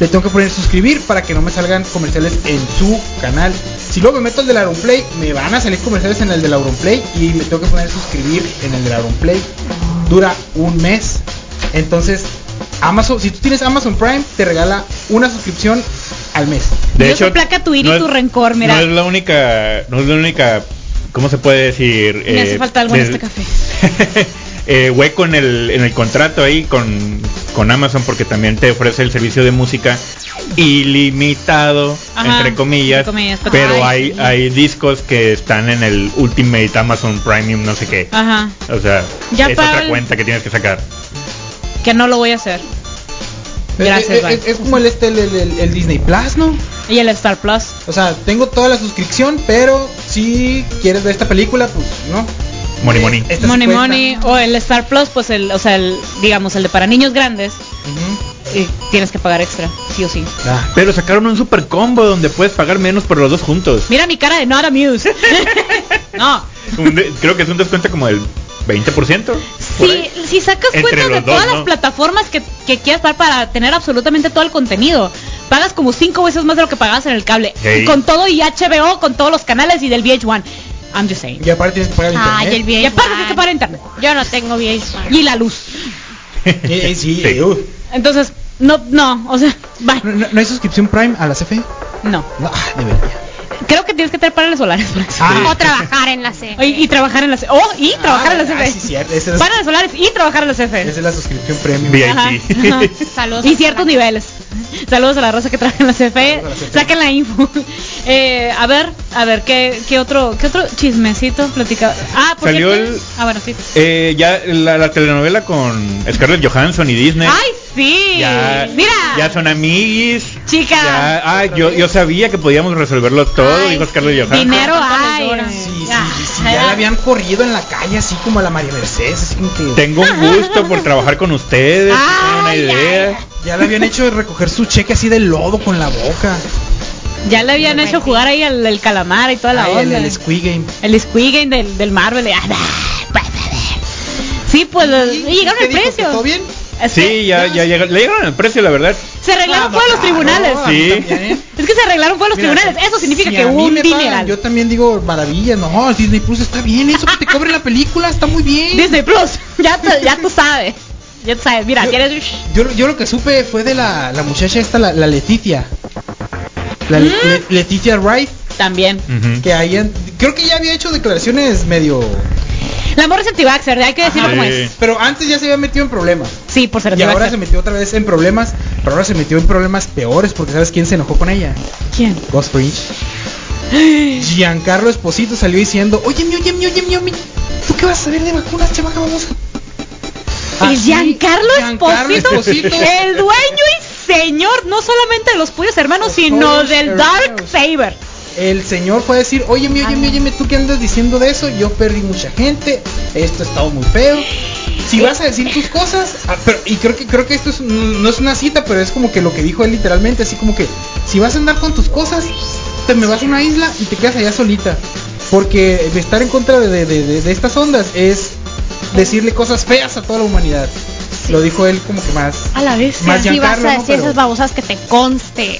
le tengo que poner suscribir para que no me salgan comerciales en su canal. Si luego me meto al del Auronplay, me van a salir comerciales en el del Auronplay y me tengo que poner suscribir en el del Auronplay. Dura un mes. Entonces, Amazon, si tú tienes Amazon Prime, te regala una suscripción al mes. Yo soy placa tu ira y es- tu rencor, mira. No es la única, no es la única, ¿cómo se puede decir? Me hace falta algo en este café. eh, hueco en el, en el contrato ahí con, con Amazon porque también te ofrece el servicio de música ilimitado, Ajá, entre comillas, entre comillas, pero- pero Ay, hay, sí. hay discos que están en el Ultimate Amazon Premium, no sé qué. Ajá. O sea, Ya es otra el- cuenta que tienes que sacar. Que no lo voy a hacer. Gracias, Eh, eh, bye. es, es como el, este, el- el Disney Plus, ¿no? Y el Star Plus. O sea, tengo toda la suscripción, pero si quieres ver esta película, pues no. Money, Eh, money. esta sí Money. Money o el Star Plus, pues el, o sea, el, digamos, el de para niños grandes, eh, tienes que pagar extra, sí o sí. Ah, Pero sacaron un super combo donde puedes pagar menos por los dos juntos. Mira mi cara de not amused. no. Un de- creo que es un descuento como del 20%. por Si, sacas Entre cuentas de los dos, todas ¿no? las plataformas que, que quieras pagar para tener absolutamente todo el contenido, pagas como cinco veces más de lo que pagabas en el cable. Hey. Y con todo y HBO, con todos los canales y del VH1. I'm just saying. y aparte tienes que pagar el internet. VH1. Y aparte tienes que pagar internet. Yo no tengo VH1. Y la luz. Eh, eh, sí, Sí. eh, uh. Entonces, no, no, o sea, bye. ¿No, no- no hay suscripción Prime a la CFE? No. No, ah, debería. Creo que tienes que tener paneles solares. Ah. O trabajar en la C. Y, y trabajar en la C. Oh, y trabajar en la Ah, CFE. sí, cierto. Es, Paneles solares y trabajar en la CFE. esa es la suscripción premium. VIP. Ajá, ajá. Saludos. Y ciertos niveles. Saludos a la raza que trabaja en la CFE. CFE. Saquen la info. Eh, a ver, a ver, ¿qué, qué otro qué otro chismecito platicaba? Ah, por Salió el- Ah, bueno, sí. Eh, ya la, la telenovela con Scarlett Johansson y Disney. ¡Ay, sí! ya, Mira. ya son amiguis. Chica. Ya, ah, yo, yo sabía que podíamos resolverlo todo, Ay, dijo Scarlett. Johansson. Dinero ¿Cuánto les hay. Sí, sí, Ya. sí, sí, ya la habían corrido en la calle así como a la María Mercedes, así como que Tengo un gusto por trabajar con ustedes, tengo una Ay, idea. ya le habían hecho recoger su cheque así de lodo con la boca. Ya le habían hecho jugar ahí al, el calamar y toda la Ay, el, onda. el Squid Game. El Squid Game del, del Marvel. Ah, Sí, pues ¿Y- y llegaron? ¿Que precio. ¿Todo bien? Es que Sí, ya, ya llega- le llegaron el precio, la verdad. Se arreglaron fue a los tribunales. Sí. también. Es que se arreglaron fue a los Mira, tribunales. Eso significa si que un pagan, dineral. Yo también digo maravilla, no, Disney Plus está bien, eso que te cobren la película está muy bien. Disney Plus. Ya, te- ya tú sabes. Ya tú sabes. Mira, Yo- tienes. Yo, yo lo que supe fue de la, la muchacha esta, la, la Leticia. La ¿Mm? Le- Leticia Wright, También. Que ahí en- creo que ya había hecho declaraciones medio... La morra es antivaxxer, hay que decirlo Ajá, como sí. es. Pero antes ya se había metido en problemas. Sí, por ser Y ahora se metió otra vez en problemas, pero ahora se metió en problemas peores porque ¿sabes quién se enojó con ella? ¿Quién? Ghost Fringe. Giancarlo Esposito salió diciendo, oye, mi, oye, mi, oye, mi, oye, ¿tú qué vas a saber de vacunas, chamaca babosa? El Así, Giancarlo Giancarlo Esposito, Esposito. el dueño y señor, no solamente de los pollos hermanos, Los sino del Dark. Saber. El señor fue a decir, oye, mi, oye, mi, oye, ¿tú qué andas diciendo de eso? Yo perdí mucha gente, esto ha estado muy feo. Si vas a decir tus cosas, ah, pero, y creo que creo que esto es, no es una cita, pero es como que lo que dijo él literalmente, así como que si vas a andar con tus cosas, te me vas a una isla y te quedas allá solita. Porque estar en contra de, de- de- de estas ondas es decirle cosas feas a toda la humanidad. Lo dijo él como que más. A la vez. Más Si vas a decir Pero- esas babosas que te conste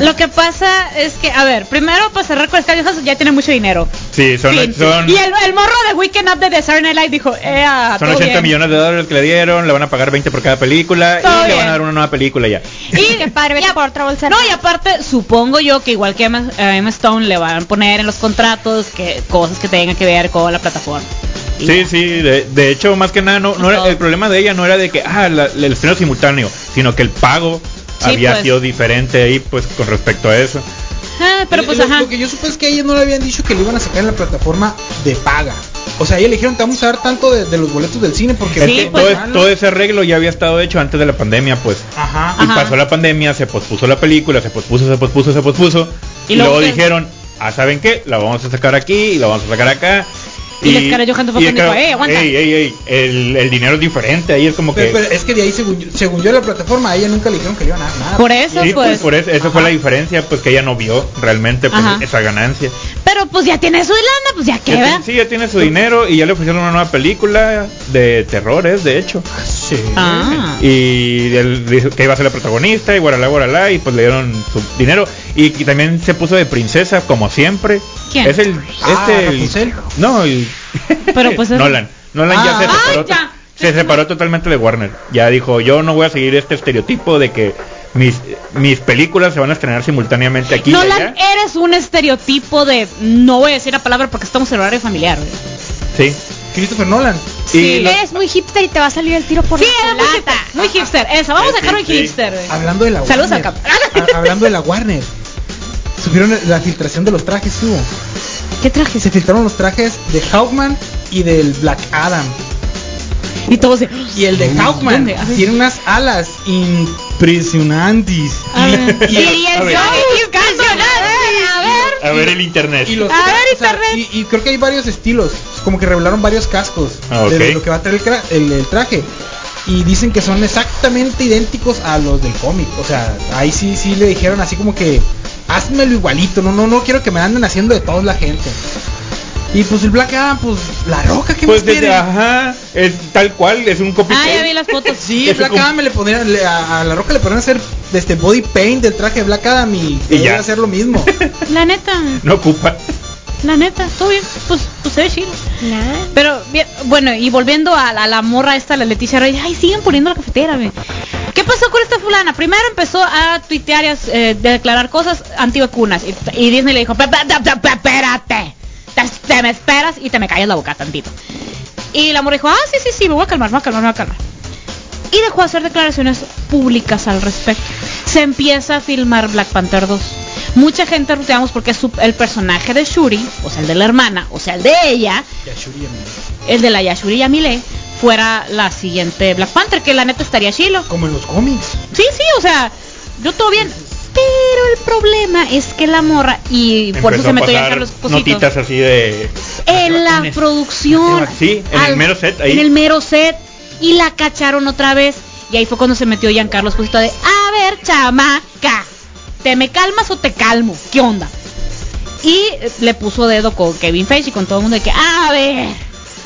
Lo que pasa es que, a ver, primero para cerrar con Scarlett Johansson ya tiene mucho dinero. Sí, son, Fin. son, Y el, el morro de Weekend Up de The Saturday Night Live dijo, eh, son todo 80 bien. millones de dólares que le dieron, le van a pagar 20 por cada película Todo y le van a dar una nueva película ya. Y padre, por otra bolsa. No, y aparte, supongo yo que igual que Emma, a Emma Stone le van a poner en los contratos que cosas que tengan que ver con la plataforma. Y Sí, ya. sí, de, de hecho, más que nada, no, no era- el problema de ella no era de que, ah, la- el estreno simultáneo, sino que el pago Sí, había pues. sido diferente ahí, pues, con respecto a eso. Ah, pero pues lo, ajá. lo que yo supe es que a ella no le habían dicho que le iban a sacar en la plataforma de paga. O sea, ella le dijeron, te vamos a dar tanto de, de los boletos del cine porque... Sí, pues. todo, todo ese arreglo ya había estado hecho antes de la pandemia, pues. Ajá. Y Ajá. pasó la pandemia, se pospuso la película, se pospuso, se pospuso, se pospuso. Y Y, luego luego dijeron, ah, ¿saben qué? La vamos a sacar aquí y la vamos a sacar acá. Y la Scarlett Johansson fue y cuando dijo, "Ey, aguanta". ey, ey, ey, el, el dinero es diferente, ahí es como que... Pero, pero es que de ahí, según yo, según yo, la plataforma, a ella nunca le dijeron que le iban a dar nada. Por eso, Sí, pues. pues por eso, esa fue la diferencia, pues que ella no vio realmente pues, esa ganancia. Pero pues ya tiene su lana, pues ya queda. sí, ya tiene su dinero y ya le ofrecieron una nueva película de terrores, de hecho. Sí. Ah. Y él dijo que iba a ser la protagonista y guaralá, guaralá, y pues le dieron su dinero. Y, que también se puso de princesa, como siempre. ¿Quién? Es el... Ah, este, el- no, el... Pero, pues, es- Nolan. Nolan Ah. ya se Ay, separó, ya. se separó totalmente de Warner. Ya dijo, yo no voy a seguir este estereotipo de que mis, mis películas se van a estrenar simultáneamente aquí y Nolan, allá. eres un estereotipo de. No voy a decir la palabra porque estamos en horario familiar. Sí. Christopher Nolan. Sí. lo- Eres muy hipster y te va a salir el tiro por Sí, la muy culata. hipster. Muy hipster. Eso, vamos a dejarlo en sí. hipster. güey. Hablando de la Saludos al Warner. cap- Ha- hablando de la Warner. Subieron la filtración de los trajes, tuvo. ¿Qué trajes? Se filtraron los trajes de Hawkman y del Black Adam. Y todos de. Y el de Hawkman tiene unas alas impresionantes. Y, y- ver. A ver el internet. y los A ver, o sea, internet. y, y creo que hay varios estilos. Como que revelaron varios cascos Ah, de lo que va a traer el, cra- el- el traje. Y dicen que son exactamente idénticos a los del cómic. O sea, ahí sí, sí le dijeron así como que házmelo igualito. No, no, no quiero que me anden haciendo de todos la gente. Y pues el Black Adam, pues la roca, ¿qué Pues más desde, quieren? ajá, es tal cual, es un copy Ah, ya vi las fotos. Sí, Eso Black Adam me le pondrían, le- a, a la roca le podrían hacer este body paint del traje de Black Adam y, Y ya. hacer lo mismo. La neta. No ocupa. La neta. Todo bien. Pues, pues se ve chido. Nah. Pero, bien, bueno, y volviendo a la, a la morra esta, la Leticia Reyes, ay, siguen poniendo la cafetera, güey. ¿Qué pasó con esta fulana? Primero empezó a tuitear y a eh, declarar cosas antivacunas. Y, y Disney le dijo, "Pe- pe- pe- pe- pe- espérate. Te, te me esperas y te me callas la boca tantito. Y la morra dijo, ah, sí, sí, sí, me voy a calmar, me voy a calmar, me voy a calmar. Y dejó de hacer declaraciones públicas al respecto. Se empieza a filmar Black Panther 2. Mucha gente ruteamos porque es su- el personaje de Shuri, o sea, el de la hermana, o sea, el de ella, el de la Yashuri Yamile fuera la siguiente Black Panther, que la neta estaría chilo. Como en los cómics. Sí, sí, o sea, yo todo bien. Pero el problema es que la morra, y por eso se metió ya Carlos Esposito, notitas así de... en la Vacunes. producción. Sí, en el mero set, ahí. En el mero set. Y la cacharon otra vez. Y ahí fue cuando se metió Giancarlo Esposito de, a ver, chamaca. ¿te me calmas o te calmo? ¿Qué onda? Y le puso dedo con Kevin Feige y con todo el mundo de que, a ver,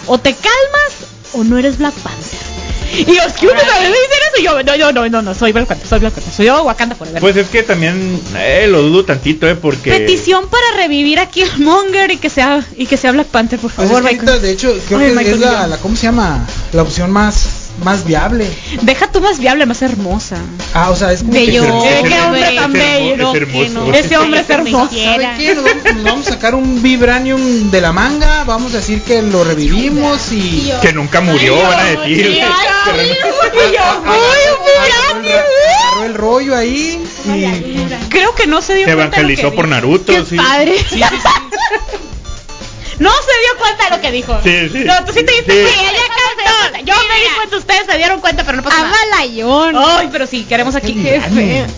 o te calmas o no eres Black Panther. Y yo, que uno me dicen eso y yo, no, no, no, no, no, soy Black Panther, soy Black Panther, soy yo Wakanda Forever. Pues es que también eh, lo dudo tantito, eh, porque Petición para revivir a Killmonger y que sea y que sea Black Panther, por Pues favor, es que Michael. ahorita, de hecho, creo Ay, que Michael es la, la, ¿cómo se llama? La opción más, más viable. Deja tú más viable, más hermosa. Ah, o sea, es como Bello. que... Qué hombre tan bello. es hermoso. Ese hombre es hermoso. ¿Sabe qué? Nos vamos, nos vamos a sacar un Vibranium de la manga, vamos a decir que lo revivimos y... que nunca murió, van a decir. Agarró el, rollo ahí y... Creo que no se dio Se evangelizó que por. Naruto, Qué sí. padre. Sí, sí, sí. No se dio cuenta de lo que dijo. Sí, sí. No, tú sí te diste Sí. cuenta. ella cantó. Yo me di cuenta, ustedes se dieron cuenta, pero no pasa nada. Amalayón. Ay, pero sí, queremos aquí. Qué feo.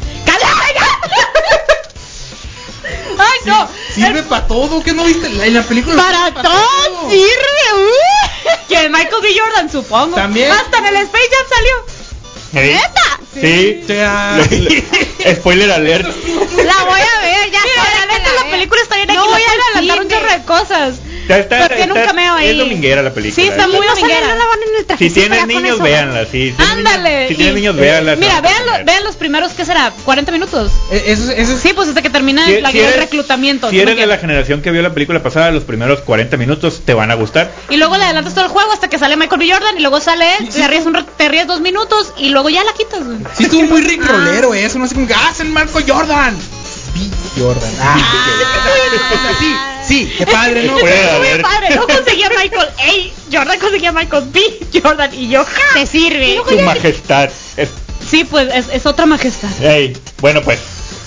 Ay, no. Sirve para todo, ¿qué no viste? La- En la película... Para todo sirve. uh. Que Michael B. Jordan, supongo. También. Hasta en el Space Jam salió. ¿Eh? Sí. Spoiler alert. La voy a ver, ya. Mira, la que neta, la película está bien No aquí. voy No voy a adelantar un chorro de cosas. Está, está, Pero tiene un cameo ahí. Es dominguera la película. Sí, está ¿eh? muy dominguera. no la van en el traje. Si tienen niños, véanla. Si tienen Ándale. niños- Si tienen y- niños, véanla. Mira, vean, lo- poner. vean los primeros, ¿qué será? ¿40 minutos? eh, eso, eso es... Sí, pues hasta que termina Si- la- si el eres- reclutamiento. Si eres de la generación que vio la película pasada, los primeros 40 minutos te van a gustar. Y luego le adelantas todo el juego hasta que sale Michael B. Jordan y luego sale él, te ríes un rato- te ríes dos minutos y luego ya la quitas. Sí estuvo muy rickrolero eso, no sé cómo que ¡Ah, es el Marco Jordan! B. Jordan. Ah, sí, sí, qué padre, ¿no? Haber. padre, no conseguía Michael A. Jordan, conseguía Michael B. Jordan y yo. Te sirve. Su majestad. Es- Sí, pues es, es otra majestad. Ey, bueno pues.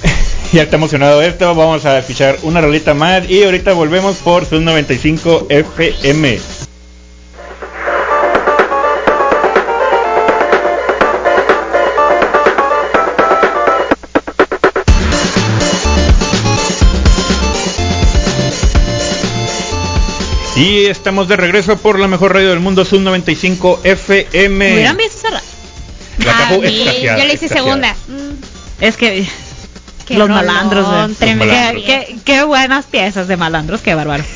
Ya está emocionado esto, vamos a fichar una rolita más y ahorita volvemos por Sun 95 FM. Y estamos de regreso por la mejor radio del mundo, Sun 95 FM. ¿Hubieran visto La A cajo mí, extasiada, yo le hice segunda. Mm, Es que qué los rolón, malandros, tremendo. Los Qué, malandros. qué- qué buenas piezas de malandros, qué bárbaro.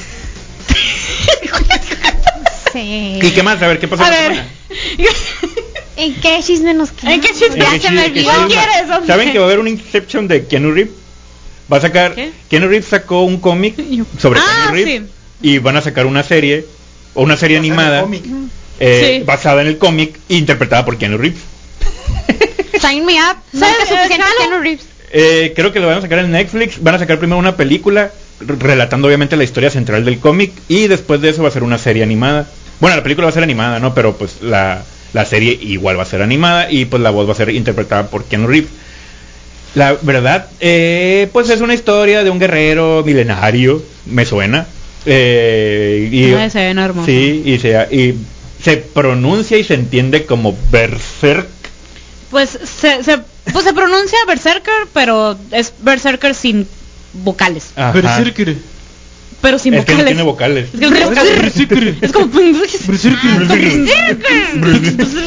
Sí. ¿Y qué más? A ver, ¿qué pasó? A ver. semana? ¿En qué chisme nos quedamos? ¿En qué chisme? Ya ¿En se me olvidó. chisme? quieres, hombre? ¿Saben que va a haber un Inception de Keanu Reeves? Va a sacar. ¿Qué? Keanu Reeves sacó un cómic sobre Ah, Keanu Reeves sí. Y van a sacar una serie o una serie animada eh, Sí. basada en el cómic interpretada por Keanu Reeves. Sign me up. No ¿Sabes? suficiente Eh, Keanu Reeves. Eh, creo que lo van a sacar en Netflix. Van a sacar primero una película relatando obviamente la historia central del cómic y después de eso va a ser una serie animada. Bueno, la película va a ser animada, ¿no? Pero pues la, la serie igual va a ser animada y pues la voz va a ser interpretada por Keanu Reeves. La verdad, eh, pues es una historia de un guerrero milenario, me suena. Eh, y, Ay, se ven hermosos. Sí, y se, y se pronuncia y se entiende como Berserk. Pues se, se, pues se pronuncia Berserker, pero es Berserker sin vocales. Ajá. Pero sin Es que no vocales. tiene vocales. Es que no tiene vocales. Es como.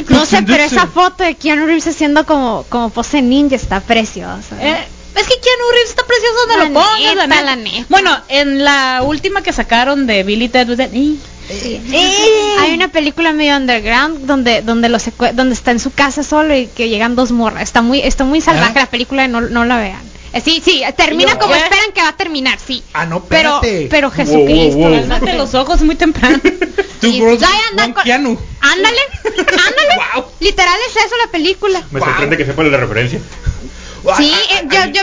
No sé, pero esa foto de Keanu Reeves haciendo como, como pose ninja está preciosa. Eh, es que Keanu Reeves está precioso donde La lo pongas, neta, la neta. la neta. Bueno, en la última que sacaron de Billy Ted with the- ¡Ih! Hay una película medio underground donde donde lo secue- donde está en su casa solo y que llegan dos morras. Está muy está muy salvaje ¿Ah? la película, no, no la vean. Eh, Sí, sí, termina como esperan que va a terminar, sí. Ah, no, Pero espérate. pero Wow, Jesucristo. wow, wow. Cálmate los ojos muy temprano. Two Sí, girls, ya andan one con- piano. Ándale, ándale. Wow. Literal es eso la película. Me Wow. sorprende que sepa la referencia. Sí, Ah, eh, yo yo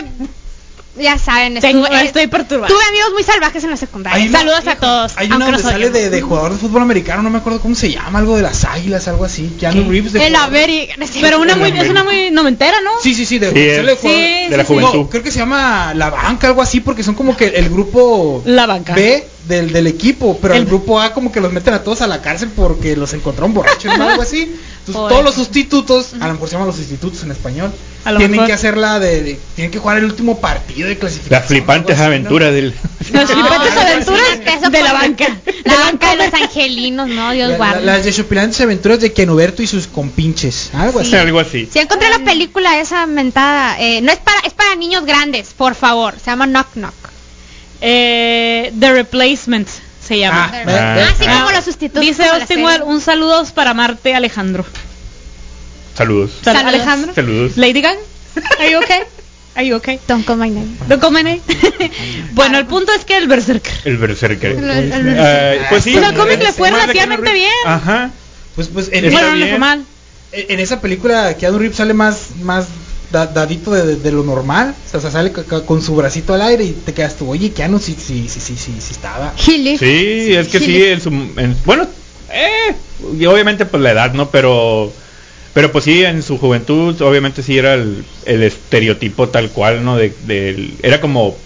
ya saben, Tengo- estuve- eh, estoy perturbada. Tuve amigos muy salvajes en la secundaria. Una- Saludos a todos. Hay una no donde sale yo. de, de jugador de fútbol americano, no me acuerdo cómo se llama, algo de las águilas, algo así. Keanu ¿Qué? Reeves de El América. Pero una muy, es una muy noventera, ¿no? Sí, sí, sí, de, Sí, de jugador- Sí, de la sí, sí. juventud. No, creo que se llama La Banca, algo así, porque son como que el grupo La banca. B del, del equipo, pero el, grupo A como que los meten a todos a la cárcel porque los encontraron borrachos o algo así. Joder. todos los sustitutos, a lo mejor se llaman los sustitutos en español, A lo tienen mejor. que hacer la de, de- tienen que jugar el último partido de clasificación. Las flipantes aventuras del. Las flipantes No, aventuras de la banca. La banca de los angelinos, no, Dios La- la- guarde. las deshopilantes aventuras de Kenoberto y sus compinches. Algo así. Algo así. Si encontré la película esa mentada, eh, no es para, es para niños grandes, por favor. Se llama Knock Knock. Eh, The Replacement se llama. Ah, Ah, Así ah. como los sustitutos. Dice la Austin. Well, un saludo para Marte Alejandro. Saludos. Sal- Saludos. Alejandro. Saludos. Lady Gaga. Are you okay? Are you okay? Don't call my name. No comen ahí. bueno, el punto es que el Berserker. El Berserker. El- el- el- Eh, pues sí. Pues cómic le fue relativamente bien. Ajá. Pues, pues en, Bueno, no le fue mal. en esa película Keanu Reeves sale más, más da- dadito de, de lo normal. O sea, sale con su bracito al aire y te quedas tú, oye, Keanu sí, sí, sí, sí, sí, sí estaba. Gili. Sí, es que sí, Gili. en su, en- bueno, eh, y obviamente pues la edad, ¿no? Pero, pero pues sí, en su juventud, obviamente sí era el, el estereotipo tal cual, ¿no? De, del- era como,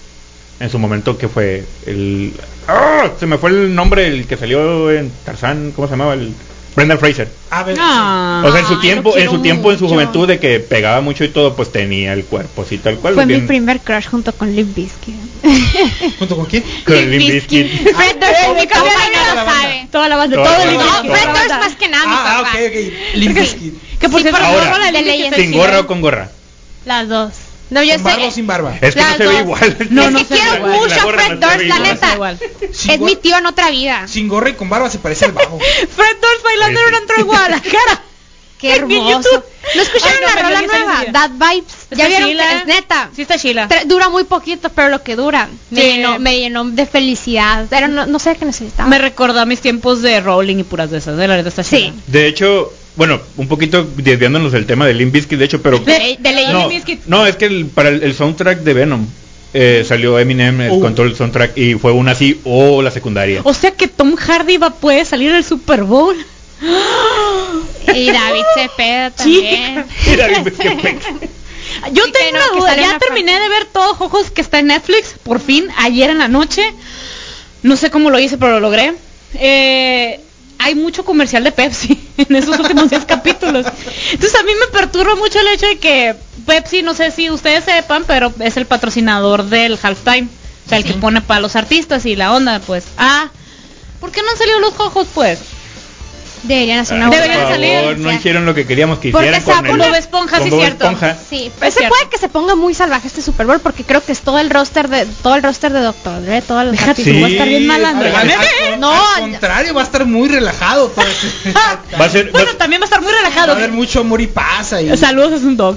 en su momento que fue el, ¡Ah! se me fue el nombre, el que salió en Tarzán, ¿cómo se llamaba? El Brendan Fraser. A ver, Ah. O sea, en su tiempo, en su tiempo, en su mucho. juventud de que pegaba mucho y todo, pues tenía el cuerpo así tal cual. Fue mi primer crush junto con Limp Bizkit. ¿Junto con quién? con Limp Bizkit. Fred Durst mi no lo banda. sabe. Toda la banda, todo la el banda. No, equipo, Fred Durst más que nada, mi Ah, ah, ok, ok. Limp Bizkit. Que por cierto, Ahora, la de Limp Bizkit ¿Sin gorra o con gorra? Las dos. No, yo ¿Con barba o sé. sin barba? Es que no se ve dos. igual. No, es no que se ve quiero igual. mucho La a gorra Fred no se Durst, ve la igual. No se ve neta. igual. Sin Es gor- mi tío en otra vida. Sin gorra y con barba se parece al babo. Fred Durst bailando en un antro de Guadalajara. Qué hermoso. ¿No escucharon Ay, no, la rola nueva? That Vibes. Está Ya vieron que es neta. Sí está chila. Tre- Dura muy poquito, pero lo que dura me, Sí. llenó, me llenó de felicidad. Pero no, no sé qué necesitaba. Me recordó a mis tiempos de Rowling y puras de esas. De la neta está Sí. chila. De hecho, bueno, un poquito desviándonos del tema de Limp Bizkit, de hecho, pero De, de ley- no, es que el- para el, el soundtrack de Venom eh, salió Eminem eh, Uh. con todo el soundtrack y fue una así o la secundaria. O sea que Tom Hardy va puede salir en el Super Bowl. Y David Cepeda también. Yo Sí, tengo no, una que duda. Ya terminé de ver Todos Ojos que está en Netflix. Por fin, ayer en la noche. No sé cómo lo hice, pero lo logré. Eh, hay mucho comercial de Pepsi en esos últimos 10 capítulos. Entonces a mí me perturba mucho el hecho de que Pepsi, no sé si ustedes sepan, pero es el patrocinador del halftime. O sea, el que pone para los artistas y la onda, pues. Ah, ¿por qué no han salido los ojos, pues? Deberían hacer una por Deberían buena salir. favor, no hicieron lo que queríamos que Porque hicieran se va con a el- Bob Esponja, con sí, Bob cierto. Esponja. Sí, Es se cierto. puede que se ponga muy salvaje este Super Bowl porque creo que es todo el roster de todo el roster de Doctor Dre, todos los artistas. Sí. vas a estar bien malandro. Al, al- Ya al- No, contrario, va a estar muy relajado todo este- Va a ser, Bueno, va- también va a estar muy Va a relajado. haber mucho amor y paz ahí. Saludos es un dog.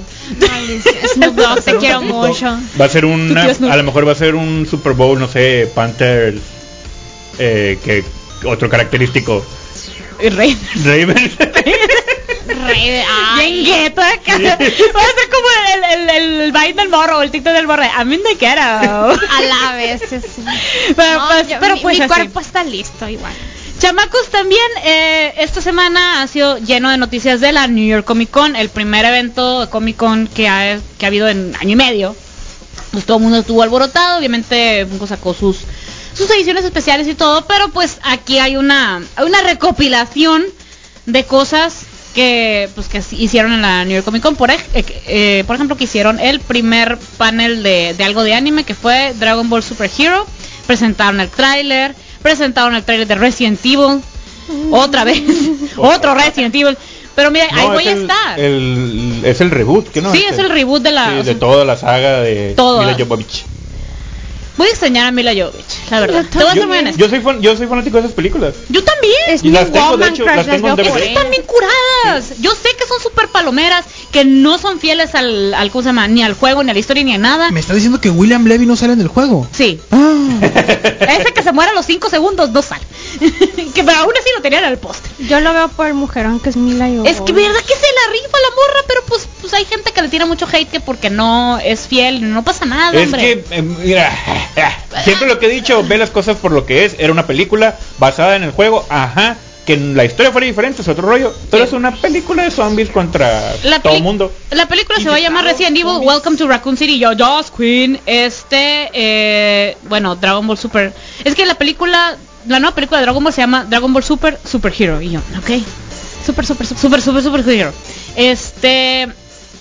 Ay, Snoop Dogg, te quiero mucho. va a ser una, Snoop. a lo mejor va a ser un Super Bowl, no sé, Panthers, eh, que otro característico, De- ay. Bien gueto acá. Va a ser como el, el, el, el baile del morro, el TikTok del morro. A mí me quiera. A la vez. sí. Pero, No, pues, yo- pero mi, pues mi así. cuerpo está listo igual. Chamacos, también eh, esta semana ha sido lleno de noticias de la New York Comic Con, el primer evento de Comic Con que ha, que ha habido en año y medio. Pues todo el mundo estuvo alborotado, obviamente Funko sacó sus sus ediciones especiales y todo, pero pues aquí hay una una recopilación de cosas que pues que hicieron en la New York Comic Con por, eh, eh, por ejemplo que hicieron el primer panel de, de algo de anime que fue Dragon Ball Super Hero presentaron el tráiler presentaron el tráiler de Resident Evil otra vez otro Resident Evil pero mira ahí voy es a el- estar el- es el reboot, ¿qué no? sí es el reboot de la Sí, de sea, toda la saga de Todo. Mila Jovovich. Voy a extrañar a Mila Jovovich la verdad te voy a ser Yo, muy honesta yo soy fan- yo soy fanático de esas películas. yo también Es Y las tengo, de hecho, las las tengo en DVD. están bien curadas. Yo sé que son súper palomeras, que no son fieles al, al, ¿cómo se llama? Ni al juego, ni a la historia, ni a nada. ¿Me estás diciendo que William Levy no sale en el juego? Sí. Ah. Ese que se muere a los 5 segundos no sale. que pero aún así lo tenían en el poste. Yo lo veo por el mujerón que es Mila Jovovich. Es que verdad que se la rifa la morra, pero pues, pues hay gente que le tira mucho hate que porque no es fiel, no pasa nada, Es hombre. que, eh, mira, siempre lo que he dicho, ve las cosas por lo que es. Era una película basada en el juego, ajá. Que la historia fuera diferente es otro rollo. Pero Sí. es una película de zombies contra La todo el mundo. La película se va a llamar Resident Evil zombies. Welcome to Raccoon City. Yo, Joss Queen. Este, eh, bueno, Dragon Ball Super. Es que la película, la nueva película de Dragon Ball se llama Dragon Ball Super Super Hero. Y yo, ok. Super, super, super. Super, super, hero. Este,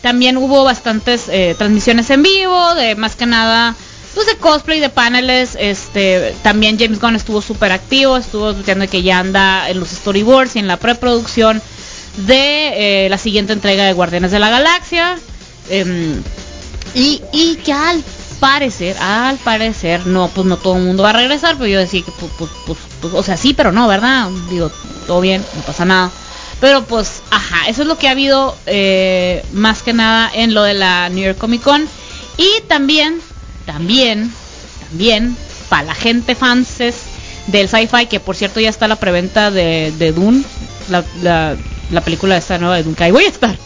también hubo bastantes eh, transmisiones en vivo, de más que nada, pues de cosplay, de paneles. Este, también James Gunn estuvo súper activo, estuvo diciendo que ya anda en los storyboards y en la preproducción de eh, la siguiente entrega de Guardianes de la Galaxia. Em, y, y que al parecer, al parecer, no, pues no todo el mundo va a regresar, pero yo decía que, pues, pues, pues, pues, o sea, sí, pero no, ¿verdad? Digo, todo bien, no pasa nada. Pero pues, ajá, eso es lo que ha habido eh, más que nada en lo de la New York Comic Con. Y también, también, también, para la gente fanses del sci-fi, que por cierto ya está la preventa de, de Dune, la, la, la película esta nueva de Dune, que ahí voy a estar.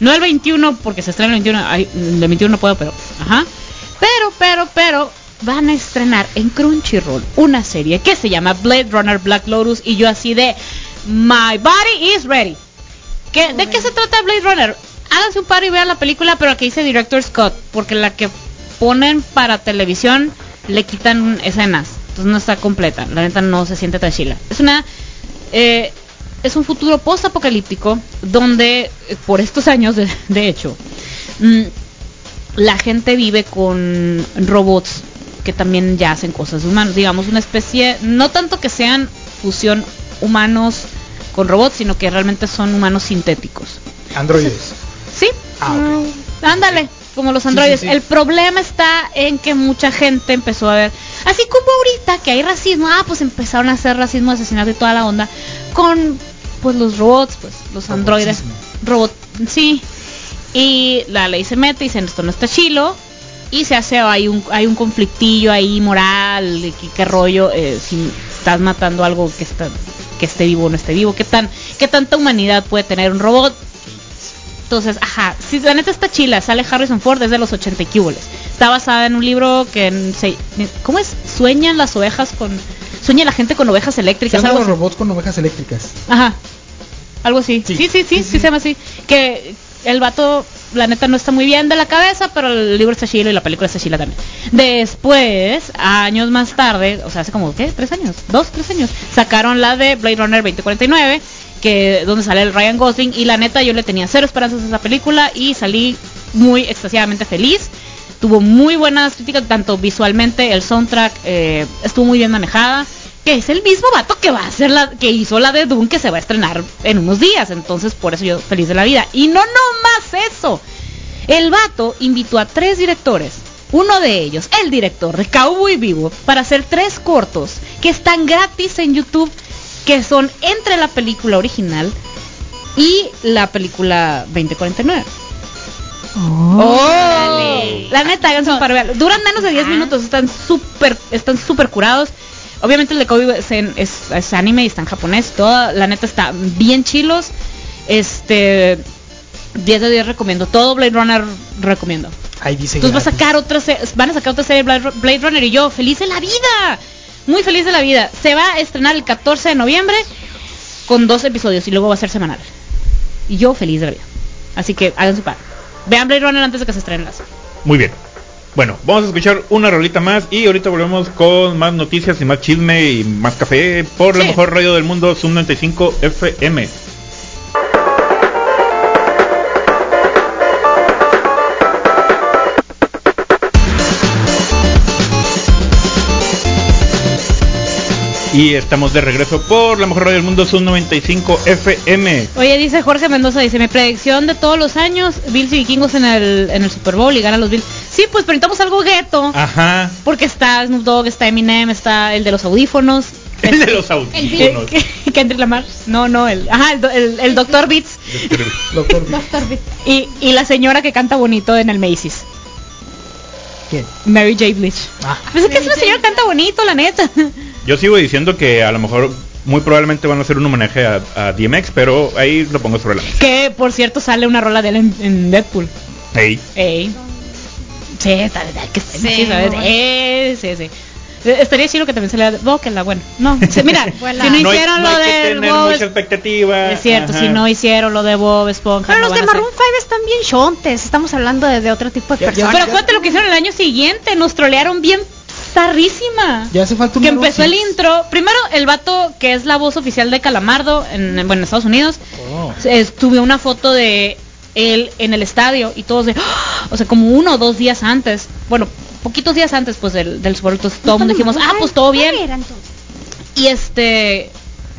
No el 21, porque se estrena el 21, ay, el 21 no puedo, pero, ajá. Pero, pero, pero, van a estrenar en Crunchyroll una serie que se llama Blade Runner Black Lotus y yo así de My body is ready. ¿Qué, ¿De qué se trata Blade Runner? Háganse un par y vean la película, pero que dice Director Scott, porque la que ponen para televisión le quitan escenas, entonces no está completa, la neta no se siente tan chila. Es una eh, es un futuro post-apocalíptico donde eh, por estos años, de, de hecho, mm, la gente vive con robots que también ya hacen cosas de humanos, digamos una especie, no tanto que sean fusión humanos con robots, sino que realmente son humanos sintéticos. Androides. ¿Sí? Ah, ok. Ándale, como los Sí, androides. sí, sí. El problema está en que mucha gente empezó a ver, así como ahorita que hay racismo, ah, pues empezaron a hacer racismo, asesinato y toda la onda con pues los robots, pues los androides, robot, sí. Y la ley se mete y dice, esto no está chilo. Y se hace, hay un, hay un conflictillo ahí moral, que- qué rollo, eh, si estás matando algo que está, que esté vivo o no esté vivo, qué tan, qué tanta humanidad puede tener un robot. Entonces, ajá, si la neta está chila, sale Harrison Ford desde los 80 y cúboles. Está basada en un libro que en- se, ¿cómo es? Sueñan las ovejas con sueña la gente con ovejas eléctricas, algo los robots con ovejas eléctricas. Ajá. Algo así. Sí. Sí, sí, sí, sí, Sí, sí. se llama así. Que el vato, la neta, no está muy bien de la cabeza, pero el libro está chilo y la película está chila también. Después, años más tarde, o sea, hace como, ¿qué? ¿Tres años? ¿Dos? ¿Tres años? Sacaron la de Blade Runner 2049, que donde sale el Ryan Gosling, y la neta, yo le tenía cero esperanzas a esa película y salí muy extasiadamente feliz. Tuvo muy buenas críticas, tanto visualmente, el soundtrack eh, estuvo muy bien manejada que es el mismo vato que va a hacer la que hizo la de Dune que se va a estrenar en unos días, entonces por eso yo feliz de la vida. Y no nomás eso. El vato invitó a tres directores, uno de ellos, el director de Cowboy Vivo, para hacer tres cortos que están gratis en YouTube, que son entre la película original y la película 2049. Oh, la neta, háganse un par. Duran menos de 10 minutos, están súper, están súper curados. Obviamente el de Kobe es, en- es- es anime y está en japonés, toda, la neta está bien chilos. Este 10 de 10 recomiendo, todo Blade Runner recomiendo. Ahí dice. Entonces va a sacar otra van a sacar otra serie de Blade Ru- Blade Runner y yo feliz de la vida. Muy feliz de la vida. Se va a estrenar el 14 de noviembre con dos episodios y luego va a ser semanal. Y yo feliz de la vida. Así que hagan su par. Vean Blade Runner antes de que se estrene la serie. Muy bien. Bueno, vamos a escuchar una rolita más y ahorita volvemos con más noticias y más chisme y más café por la mejor radio del mundo, Zoom 95 FM. Y estamos de regreso por la mejor radio del mundo, Zoom 95 FM. Oye, dice Jorge Mendoza, dice, mi predicción de todos los años, Bills y Vikingos en el, en el Super Bowl y ganan los Bills. Sí, pues presentamos algo gueto. Ajá. Porque está Snoop Dogg, está Eminem, está el de los audífonos. El de los Que- audífonos. que- Kendrick Lamar. No, no, el, ajá, el, el, el Dr. Beats. Doctor, Doctor Beat. Y, y la señora que canta bonito en el Macy's. ¿Quién? Mary J. Blige. Ah, Pues es que esa señora canta bonito, la neta. Yo sigo diciendo que a lo mejor muy probablemente van a hacer un homenaje a, a DMX, pero ahí lo pongo sobre la mesa. Que por cierto sale una rola de él en, en Deadpool. Hey. Ey. Sí, está verdad que Sí, sí, ¿sabes? Eh, sí, sí. Eh, Estaría chido que también saliera Bóquenla, bueno. No, mira, si no No hay, hicieron no lo hay que de tener Bob mucha Es- expectativa. Es cierto, Ajá. si no hicieron lo de Bob Esponja. Pero no los de. Maroon 5 están bien chontes. Estamos hablando de, de otro tipo de personas. Pero acuérdate lo que hicieron el año siguiente, nos trolearon bien bizarrísima. Ya hace falta un que empezó el intro. Primero, el vato que es la voz oficial de Calamardo en, en- bueno, en Estados Unidos, Oh. subió una foto de él en el estadio y todos de, ¡Ah! o sea, como uno o dos días antes, bueno, poquitos días antes pues del, del Super Bowl, entonces todo el mundo dijimos, ah, pues todo bien. Y este,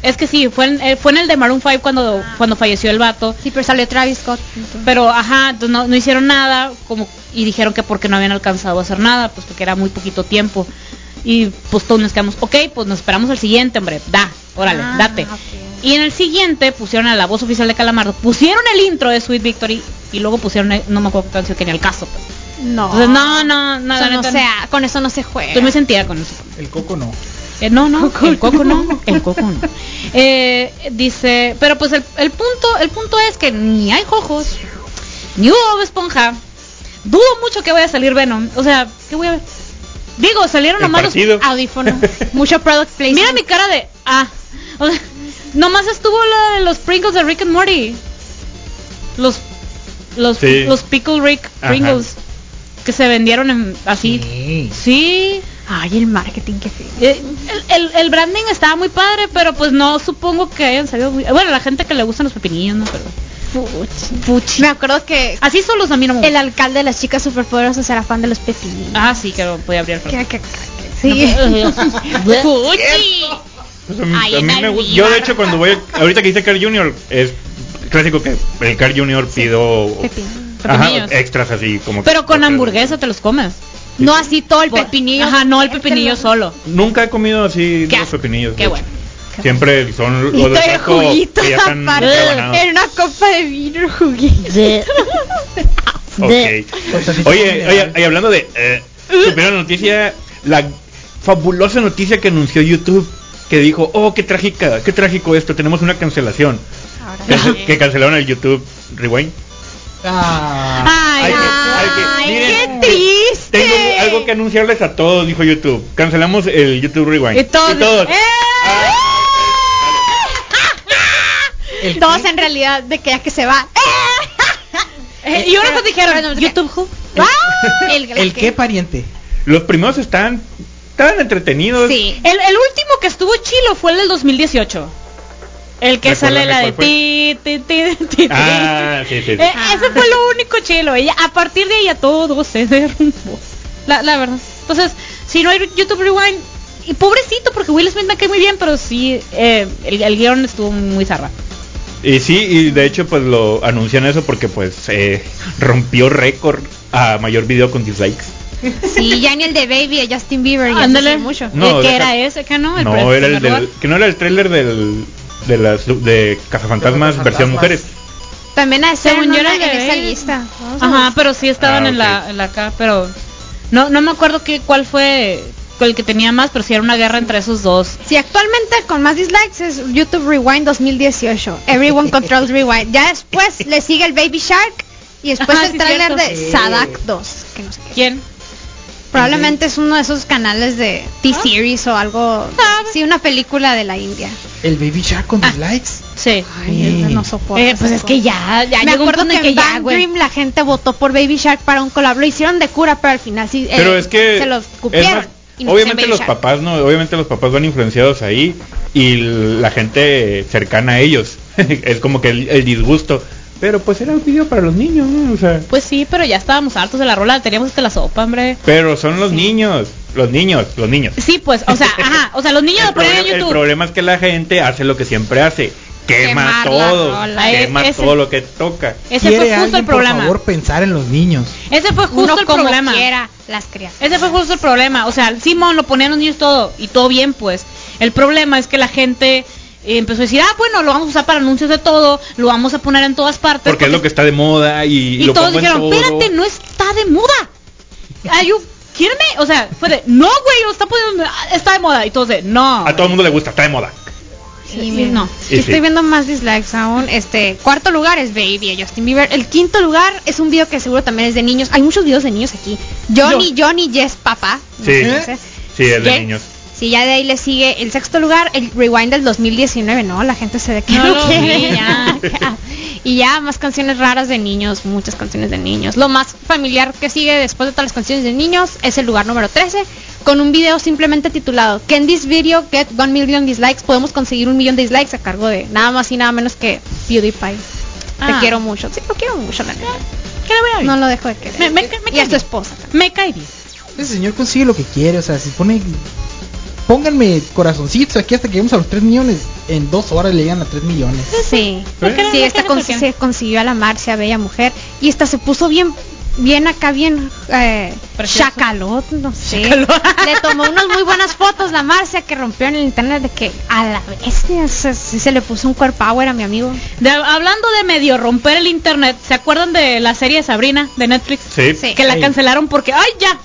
es que sí, fue en, eh, fue en el de Maroon 5 cuando, cuando falleció el vato. Sí, pero salió Travis Scott. entonces. Pero, ajá, entonces no, no hicieron nada, como y dijeron que porque no habían alcanzado a hacer nada, pues porque era muy poquito tiempo. Y pues todos nos quedamos, ok, pues nos esperamos al siguiente, hombre, da, órale, Ah, date. Y en el siguiente pusieron a la voz oficial de Calamardo, pusieron el intro de Sweet Victory y luego pusieron, eh, no me acuerdo qué canción que ni al caso. Pues. No. Entonces, no, no, no, Eso no neta, sea, con eso no se juega. Estoy muy sentida con eso. El coco no. Eh, no, no, el coco no, el coco no. Eh, dice, pero pues el, el punto, el punto es que ni hay jojos, ni hubo esponja. Dudo mucho que vaya a salir Venom. O sea, ¿qué voy a ver? Digo, salieron nomás los partido. Audífono. Mucho product placement. Mira mi cara de ah. O sea, nomás estuvo la de los Pringles de Rick and Morty. Los los Sí. los Pickle Rick Ajá. Pringles que se vendieron en, así. Sí. Sí. Ay, el marketing que feo. Eh, El, el, el branding estaba muy padre, pero pues no supongo que hayan salido muy... Bueno, la gente que le gustan los pepinillos, ¿no? Pero... Fuchi. Me acuerdo que Así son los a mí no me el alcalde de las chicas superpoderosas era fan de los pepinillos. Ah, sí, que voy a abrir el Que- que- que- Sí. Fuchi. Pues a mí, Ay, a mí me gusta. Yo de hecho cuando voy, ahorita que dice Carl Jr. es clásico que el Carl Jr. pido ajá, extras así como. Pero con hamburguesa te los comes. No así todo el pepinillo. Ajá, no el pepinillo lo- solo. Nunca he comido así Qué los pepinillos. Qué bueno. hecho. Siempre son los de el juguito que ya están aparte. rebanados. En una copa de vino juguito. Ok. Pues así Oye, oye, hablando de eh, supieron noticia, la fabulosa noticia que anunció YouTube que dijo, oh, qué trágica, qué trágico esto, tenemos una cancelación. Cance- que cancelaron el YouTube Rewind. Ah. Ay, Ay, miren, qué triste. Tengo algo que anunciarles a todos, dijo YouTube. Cancelamos el YouTube Rewind. Y todos- ¡Eh! ¿El Todos qué? en realidad de que ya que se va. Eh, y unos Pero- dijeron, no YouTube who? ¡Ah! El, ¿El qué pariente? Los primeros están tan entretenidos. Sí. El, el último que estuvo chilo fue el del 2018. El que sale la de ti, ti, ti, ti, ti. Ah, sí, sí, sí. Eh, ese fue lo único chilo. Y a partir de ahí ya todo se derrumbó. La, la verdad. Entonces, si no hay YouTube Rewind, y pobrecito, porque Will Smith me cae muy bien, pero sí, eh, el, el guion estuvo muy zarra. Y sí, y de hecho pues lo anuncian eso porque pues eh, rompió récord a mayor video con dislikes. Sí, ya ni el de Baby de Justin Bieber ya Ándale. se hizo mucho. No, ¿De ¿Qué deja- era ese? ¿Qué no? El no, era el del, que no era el tráiler del de las de Cazafantasmas Cazafantasmas. versión mujeres. También a Según Según yo era en, esa lista. Ajá, pero sí estaban Ah, en la en la acá, pero no no me acuerdo qué cuál fue el que tenía más, pero sí era una guerra entre esos dos. Sí, actualmente con más dislikes es YouTube Rewind 2018. Everyone controls Rewind. Ya después le sigue el Baby Shark y después Ajá, el sí, tráiler cierto. de. Sadak 2. Que no sé qué. ¿Quién? Probablemente es uno de esos canales de T-Series o algo. Sabe. Sí, una película de la India. El Baby Shark con dislikes. Sí. Ay, no soporto. Eh, pues es que ya, ya Me llegó un acuerdo punto que, en que en ya. Dream la gente votó por Baby Shark para un collab. Lo hicieron de cura, pero al final sí. eh, Pero es que Se los es cupieron. más- obviamente los papás no, obviamente los papás van influenciados ahí y la gente cercana a ellos es como que el, el disgusto. Pero pues era un video para los niños, ¿no? O sea, Pues sí, pero ya estábamos hartos de la rola, teníamos hasta la sopa, hombre. pero son los niños, los niños, los niños. Sí, pues, o sea, ajá, o sea, los niños el, lo ponen en problema, el YouTube. problema es que la gente hace lo que siempre hace, quema todo, rola. quema ese- todo lo que toca. Ese ¿Quiere fue justo alguien, el problema. Por favor, pensar en los niños. Ese fue justo Uno el como problema. quiera las criaturas. Ese fue justo el problema. O sea, Simón lo ponían los niños todo y todo bien, pues. El problema es que la gente eh, empezó a decir, ah, bueno, lo vamos a usar para anuncios de todo, lo vamos a poner en todas partes. Porque es lo que está de moda y, y lo todos pongo en dijeron, todo. espérate, no está de moda. Me? O sea, fue de, no, güey, lo está poniendo, ah, está de moda. Y todos de, no. A todo el mundo le gusta, está de moda. Sí, no. Estoy viendo más dislikes aún. Este, cuarto lugar es Baby de Justin Bieber. El quinto lugar es un video que seguro también es de niños. Hay muchos videos de niños aquí. Johnny, Johnny, Yes, papá. No Sí. sé. Sí, es de ¿Qué? niños. Sí, ya de ahí le sigue el sexto lugar, el Rewind del 2019, ¿no? La gente se ve que No no, lo quiere. vi, ya. Y ya más canciones raras de niños, muchas canciones de niños. Lo más familiar que sigue después de todas las canciones de niños es el lugar número 13, con un video simplemente titulado Can this video get 1 million dislikes? Podemos conseguir un millón de dislikes a cargo de nada más y nada menos que PewDiePie. Ah. Te quiero mucho. Sí, lo quiero mucho, la neta. ¿Qué le voy a ver? No lo dejo de querer. Me- me- me y a bien. esposa. también. Me cae bien. Ese señor consigue lo que quiere, o sea, si pone... Pónganme corazoncitos aquí hasta que lleguemos a los 3 millones. En dos horas le llegan a 3 millones. Sí. ¿Por qué no- Sí, esta se consiguió a la Marcia, bella mujer. Y esta se puso bien, bien acá, bien eh, chacalot, no sé. Chacalot. Le tomó unas muy buenas fotos la Marcia que rompió en el internet de que a la bestia se, se- se le puso un core power a mi amigo. De- hablando de medio romper el internet, ¿se acuerdan de la serie de Sabrina de Netflix? Sí. Sí. Que la cancelaron porque, ay, ya,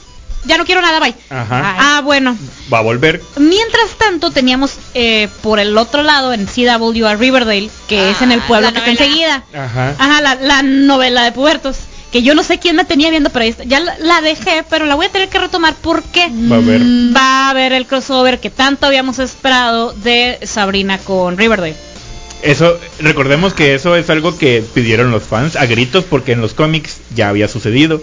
ya no quiero nada, bye. Ajá. Ah, bueno. Va a volver. Mientras tanto teníamos eh, por el otro lado en CW a Riverdale, que es en el Ah, pueblo que está enseguida. Ajá. Ajá, la, la novela de pubertos. Que yo no sé quién me tenía viendo, pero ahí está. ya la, la dejé, pero la voy a tener que retomar porque Va a haber. va a haber el crossover que tanto habíamos esperado de Sabrina con Riverdale. Eso, recordemos que eso es algo que pidieron los fans a gritos porque en los cómics ya había sucedido.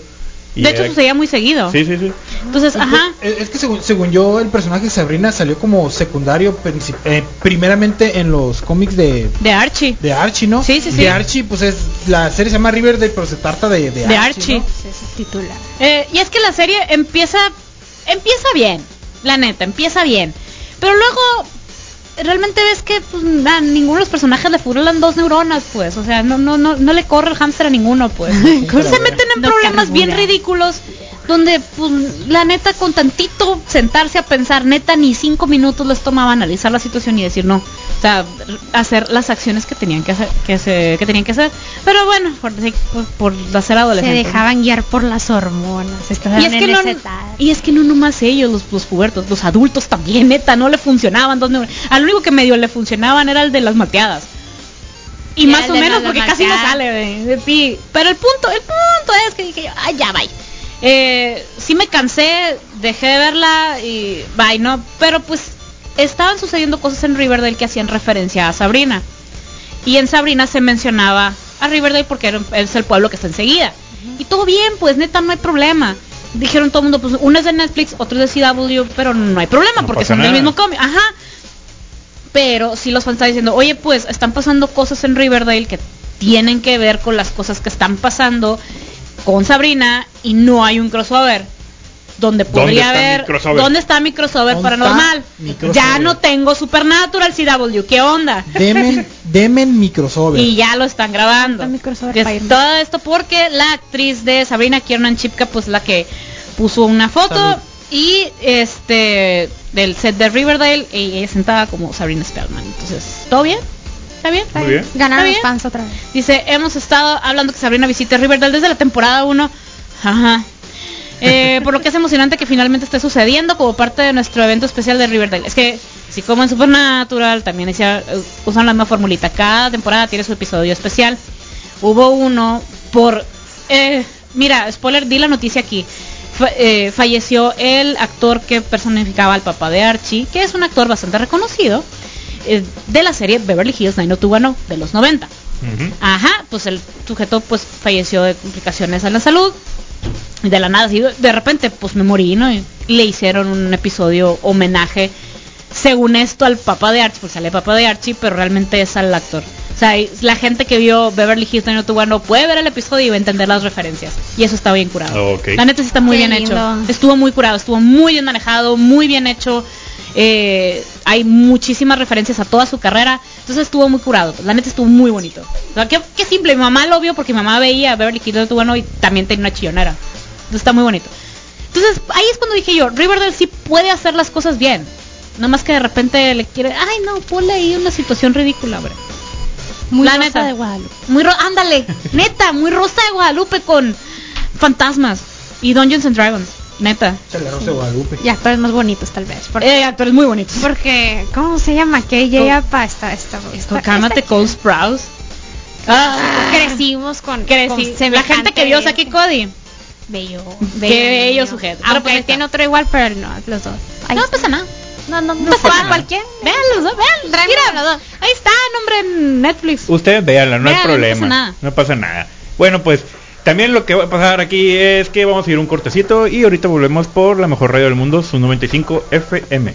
Y De hecho, era- sucedía muy seguido. Sí, sí, sí. Entonces, ajá. Es, es que según, según yo, el personaje de Sabrina salió como secundario eh, primeramente en los cómics de, De Archie. de Archie, ¿no? Sí, sí, sí. De Archie, pues es la serie se llama Riverdale, pero se trata de, de, De Archie. Archie. ¿no? Ese es el titular. Eh, y es que la serie empieza empieza bien, la neta, empieza bien. Pero luego realmente ves que pues, a ninguno de los personajes le furulan dos neuronas, pues, o sea, no no no no le corre el hámster a ninguno, pues. se meten en No problemas bien ridículos donde pues la neta con tantito sentarse a pensar, neta ni cinco minutos les tomaba analizar la situación y decir no, o sea, hacer las acciones que tenían que hacer, que se, que tenían que hacer. Pero bueno, por, por, por hacer Se adolescentes. dejaban guiar por las hormonas. estaban Y es, que no, y es que no nomás ellos, los, los pubertos, los adultos también, neta, no le funcionaban dos. Al único que medio le funcionaban era el de las malteadas. Y más o menos porque casi no sale de, de ti. Pero el punto, el punto es que dije yo, ay ya bye. Eh, sí me cansé, dejé de verla y bye, ¿no? Pero pues estaban sucediendo cosas en Riverdale que hacían referencia a Sabrina. Y en Sabrina se mencionaba a Riverdale porque es el pueblo que está enseguida. Y todo bien, pues neta, no hay problema. Dijeron todo el mundo, pues uno es de Netflix, otro es de CW, pero no hay problema No porque son del nada. mismo cómic. Ajá. Pero si los fans están diciendo, oye, pues están pasando cosas en Riverdale que tienen que ver con las cosas que están pasando con Sabrina y no hay un crossover. Donde podría haber. crossover? ¿Dónde está mi crossover ¿Dónde paranormal? está mi crossover? Ya no tengo Supernatural CW, ¿qué onda? Demen, demen mi crossover. Y ya lo están grabando. Está mi crossover Es para irme. todo esto porque la actriz de Sabrina Kiernan Chipka, pues la que puso una foto Salud. y este del set de Riverdale y ella sentada como Sabrina Spellman. Entonces, ¿todo bien? ¿Está bien? Muy bien. Ganaron ¿Está los otra vez. Dice, hemos estado hablando que Sabrina visite Riverdale desde la temporada 1. Ajá. Eh, por lo que es emocionante que finalmente esté sucediendo como parte de nuestro evento especial de Riverdale. Es que, si como en Supernatural, también decía, eh, usan la misma formulita. Cada temporada tiene su episodio especial. Hubo uno por... eh, mira, spoiler, di la noticia aquí. Fa- eh, falleció el actor que personificaba al papá de Archie, que es un actor bastante reconocido, eh, de la serie Beverly Hills 90210 de los 90. Ujú. Ajá, pues el sujeto pues falleció de complicaciones a la salud. Y de la nada, así, de repente, pues me morí, ¿no? Y le hicieron un episodio homenaje, según esto, al papá de Archie, porque sale el papá de Archie, pero realmente es al actor. O sea, la gente que vio Beverly Hills 90210 puede ver el episodio y va a entender las referencias. Y eso está bien curado. Ok. La neta sí está muy Qué bien lindo. hecho. Estuvo muy curado, estuvo muy bien manejado, muy bien hecho. Eh, hay muchísimas referencias a toda su carrera. Entonces estuvo muy curado. La neta estuvo muy bonito. O sea, qué, qué simple. Mi mamá lo vio porque mi mamá veía a Beverly Hills bueno y también tenía una chillonera. Entonces está muy bonito. Entonces ahí es cuando dije yo, Riverdale sí puede hacer las cosas bien. No más que de repente le quiere, ay no, ponle ahí una situación ridícula, hombre. Muy La Rosa neta. de Guadalupe. Muy ro ándale, neta, muy rosa de Guadalupe con fantasmas y Dungeons and Dragons, neta. Se le roce Guadalupe. Ya, pero es más bonitos tal vez. Porque, Eh, actores muy bonitos. porque ¿cómo se llama? Que ella pa esta, esta, Esto, esta- cálmate, Cole Sprouse. Ah, Crecimos con, crecí. con La gente que vio Saki Cody. bello, Qué bello sujeto. Pero Aunque pues ahí está. tiene otro igual, pero no, los dos. Ahí No está. pasa nada. No, no, no, pasa nada. cualquiera. Véanlos, ¿no? vean, Tráeme mira, los dos. ahí está, nombre en Netflix. Ustedes véanla, no hay Véanla, no problema. pasa nada. No pasa nada. Bueno, pues también lo que va a pasar aquí es que vamos a ir un cortecito y ahorita volvemos por la mejor radio del mundo, su 95 FM.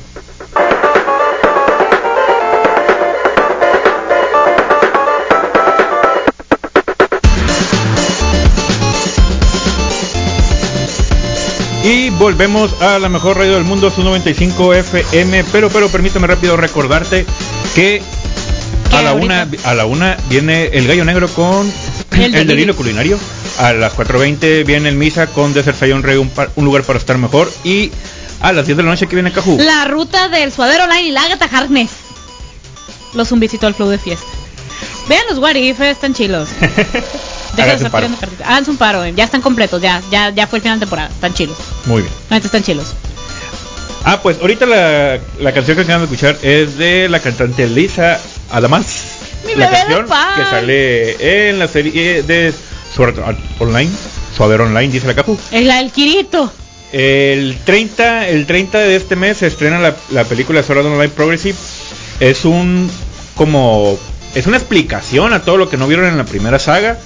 Y volvemos a la mejor radio del mundo, su 95 FM. Pero, pero permítame rápido recordarte que ¿Qué a la ahorita? una, a la una viene el gallo negro con El el, delirio culinario. A las 4.20 viene el misa con Desert Rey, un, un lugar para estar mejor. Y a las 10 de la noche que viene Cajú. La ruta del suadero online y la Agatha Harkness. Los un visito al club de fiesta. Vean los what if, están chilos. Deja de Háganse estar un paro. tirando cartitas. Háganse un paro, eh, ya están completos, ya, ya, ya fue el final de temporada, están chilos. Muy bien. Neta están chilos. Ah, pues ahorita la, la canción que acaban de escuchar es de la cantante Lisa Adamás. Mi la bebé de canción que sale en la serie de Sword Art Online. Online, dice la la del Kirito. El 30, el 30 de este mes se estrena la, la película Sword Art Online Progressive. Es un como es una explicación a todo lo que no vieron en la primera saga.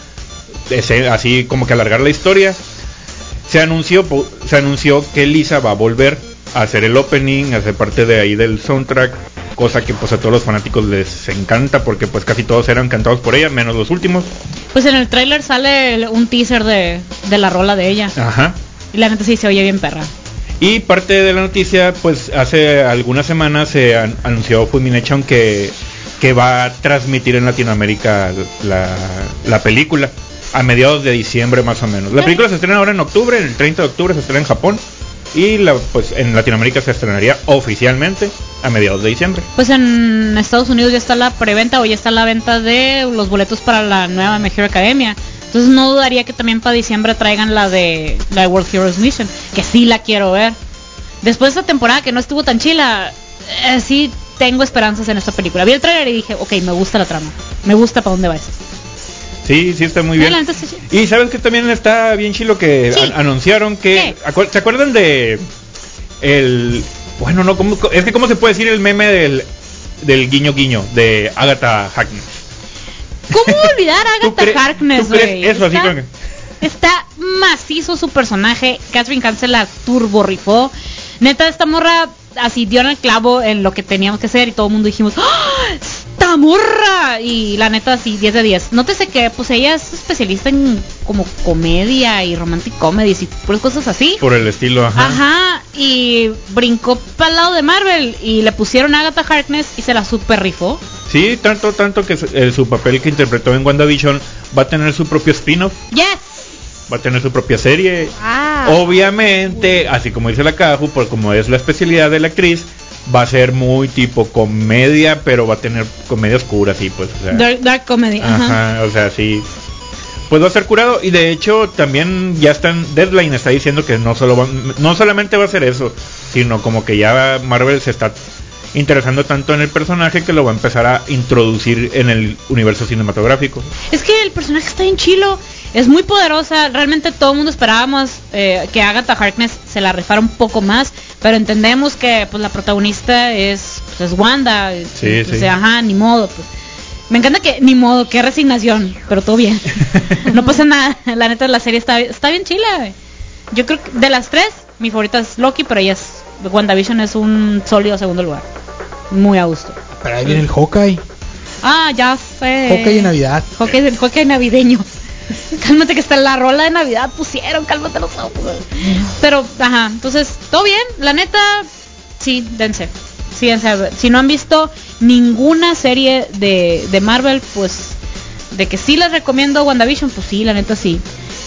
Es, eh, así como que alargar la historia. Se anunció se anunció que Lisa va a volver hacer el opening, a ser parte de ahí del soundtrack, cosa que pues a todos los fanáticos les encanta porque pues casi todos eran cantados por ella, menos los últimos. Pues en el tráiler sale un teaser de, de la rola de ella. Ajá. Y la neta sí se oye bien perra. Y parte de la noticia, pues hace algunas semanas se an- anunció Funimation que, que va a transmitir en Latinoamérica la, la película a mediados de diciembre más o menos. La película se estrena ahora en octubre, el 30 de octubre se estrena en Japón y la, pues en Latinoamérica se estrenaría oficialmente a mediados de diciembre. Pues en Estados Unidos ya está la preventa o ya está la venta de los boletos para la nueva Hero Academia. Entonces no dudaría que también para diciembre traigan la de la de World Heroes Mission, que sí la quiero ver. Después de esta temporada que no estuvo tan chila, eh, sí tengo esperanzas en esta película. Vi el trailer y dije, ok, me gusta la trama, me gusta para dónde va esto. Sí, sí está muy bien. Y sabes que también está bien chilo que Sí. anunciaron que ¿Qué? ¿se acuerdan de el bueno, no ¿cómo- es que cómo se puede decir el meme del del guiño guiño de Agatha Harkness? ¿Cómo olvidar a ¿Tú Agatha Harkness, tú crees güey? eso así que- Está macizo su personaje. Catherine Cancel la turbo rifó. Neta, esta morra así dio en el clavo en lo que teníamos que hacer y todo el mundo dijimos, ¡Ah! ¡Esta morra! Y la neta, sí, 10 de 10. Nótese que pues ella es especialista en como comedia y romantic comedies y puras cosas así. por el estilo, ajá. Ajá, y brincó para el lado de Marvel y le pusieron a Agatha Harkness y se la super rifó. Sí, tanto tanto que su, eh, su papel que interpretó en WandaVision va a tener su propio spin-off, Yes. Va a tener su propia serie. Ah, Obviamente, así como dice la Caju, por como es la especialidad de la actriz, va a ser muy tipo comedia, pero va a tener comedia oscura, sí, pues. o sea. Dark, dark comedy. Ajá. Ajá, o sea, sí. Pues va a ser curado y de hecho también ya están Deadline está diciendo que no solo no solamente va a ser eso, sino como que ya Marvel se está interesando tanto en el personaje que lo va a empezar a introducir en el universo cinematográfico. Es que el personaje está bien chilo, es muy poderosa, realmente todo el mundo esperábamos eh, que Agatha Harkness se la rifara un poco más, pero entendemos que pues la protagonista es, pues, es Wanda, Sí, pues, sí. ajá, ni modo, pues. Me encanta que, ni modo, qué resignación, pero todo bien. no pasa nada, la neta la serie está, está bien chila. Yo creo que de las tres, mi favorita es Loki, pero ella es, WandaVision es un sólido segundo lugar. Muy a gusto. Pero ahí viene el Hawkeye. Ah, ya sé. Hawkeye de Navidad. Hawkeye, el Hawkeye navideño. cálmate que está la rola de Navidad pusieron, cálmate los ojos. Pero, ajá, entonces, todo bien, la neta, sí, dense. Sí, dense. Si no han visto ninguna serie de, de Marvel, pues, de que sí les recomiendo WandaVision, pues sí, la neta sí.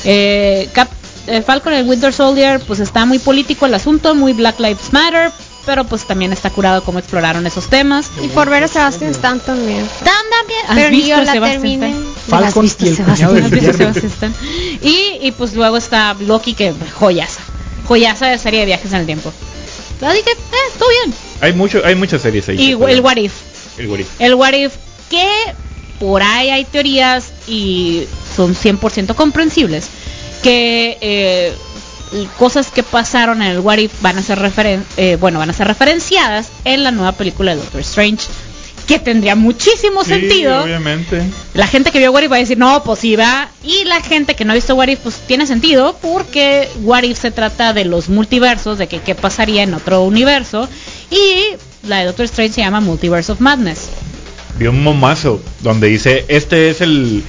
Eh, Cap- eh, Falcon el Winter Soldier, pues está muy político el asunto, muy Black Lives Matter, pero pues también está curado cómo exploraron esos temas. y por ver a Sebastian Stan también. Tan también. ¿Has Pero ni visto yo la terminé. Stan? Falcon ¿Has visto y el del Stan? ¿Has visto a viernes. Sebastian Stan? Y, y pues luego está Loki, que joyaza. Joyaza de serie de viajes en el tiempo. Así que, eh, todo bien. Hay mucho hay muchas series ahí. Y el What If. el What If. El What If, que por ahí hay teorías y son 100% comprensibles, que eh, cosas que pasaron en el What If van a ser referen eh, bueno, van a ser referenciadas en la nueva película de Doctor Strange, que tendría muchísimo Sí, sentido. obviamente. La gente que vio What If va a decir, no, pues va. Y la gente que no ha visto What If, pues tiene sentido, porque What If se trata de los multiversos, de que qué pasaría en otro universo. Y la de Doctor Strange se llama Multiverse of Madness. Vi un momazo donde dice, este es el,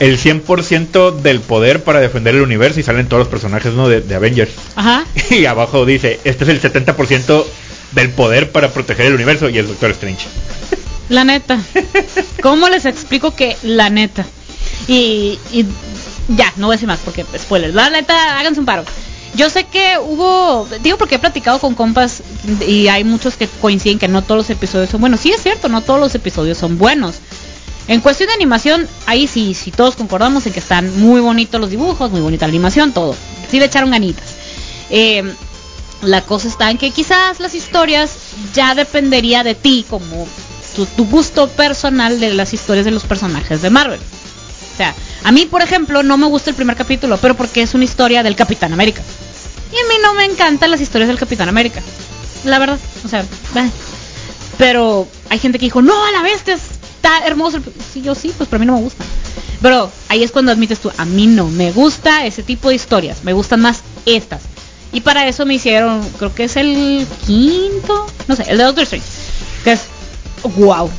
el 100% del poder para defender el universo y salen todos los personajes ¿no? de, de Avengers. Ajá. Y abajo dice, este es el 70% del poder para proteger el universo y el Doctor Strange. La neta. ¿Cómo les explico que la neta? Y, y ya, no voy a decir más porque spoilers. La neta, háganse un paro. Yo sé que hubo, digo porque he platicado con compas y hay muchos que coinciden que no todos los episodios son buenos. Sí es cierto, no todos los episodios son buenos. En cuestión de animación, ahí sí, sí todos concordamos en que están muy bonitos los dibujos, muy bonita la animación, todo. Sí le echaron ganitas. Eh, la cosa está en que quizás las historias ya dependería de ti como tu, gusto personal de las historias de los personajes de Marvel. O sea, a mí, por ejemplo, no me gusta el primer capítulo, pero porque es una historia del Capitán América. Y a mí no me encantan las historias del Capitán América. La verdad, o sea, bah. pero hay gente que dijo, no, a la bestia está hermoso. el-". Sí, yo sí, pues pero a mí no me gusta. Pero ahí es cuando admites tú, a mí no me gusta ese tipo de historias, me gustan más estas. Y para eso me hicieron, creo que es el quinto, no sé, el de Doctor Strange, que es wow,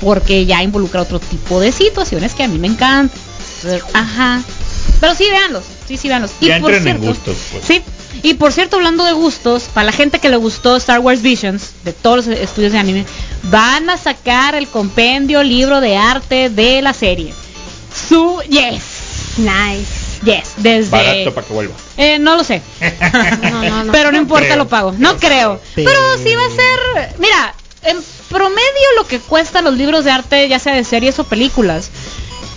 porque ya involucra otro tipo de situaciones que a mí me encantan. Ajá. Pero sí, véanlos, sí, sí, véanlos. Ya entren en gustos, pues. Sí, y por cierto, hablando de gustos, para la gente que le gustó Star Wars Visions, de todos los estudios de anime, van a sacar el compendio libro de arte de la serie. Su yes, Nice. yes, desde Barato para que vuelva. eh, no lo sé. No, no, no. Pero no importa, creo. lo pago. No creo. Pero sí va a ser. Mira, en promedio lo que cuestan los libros de arte, ya sea de series o películas,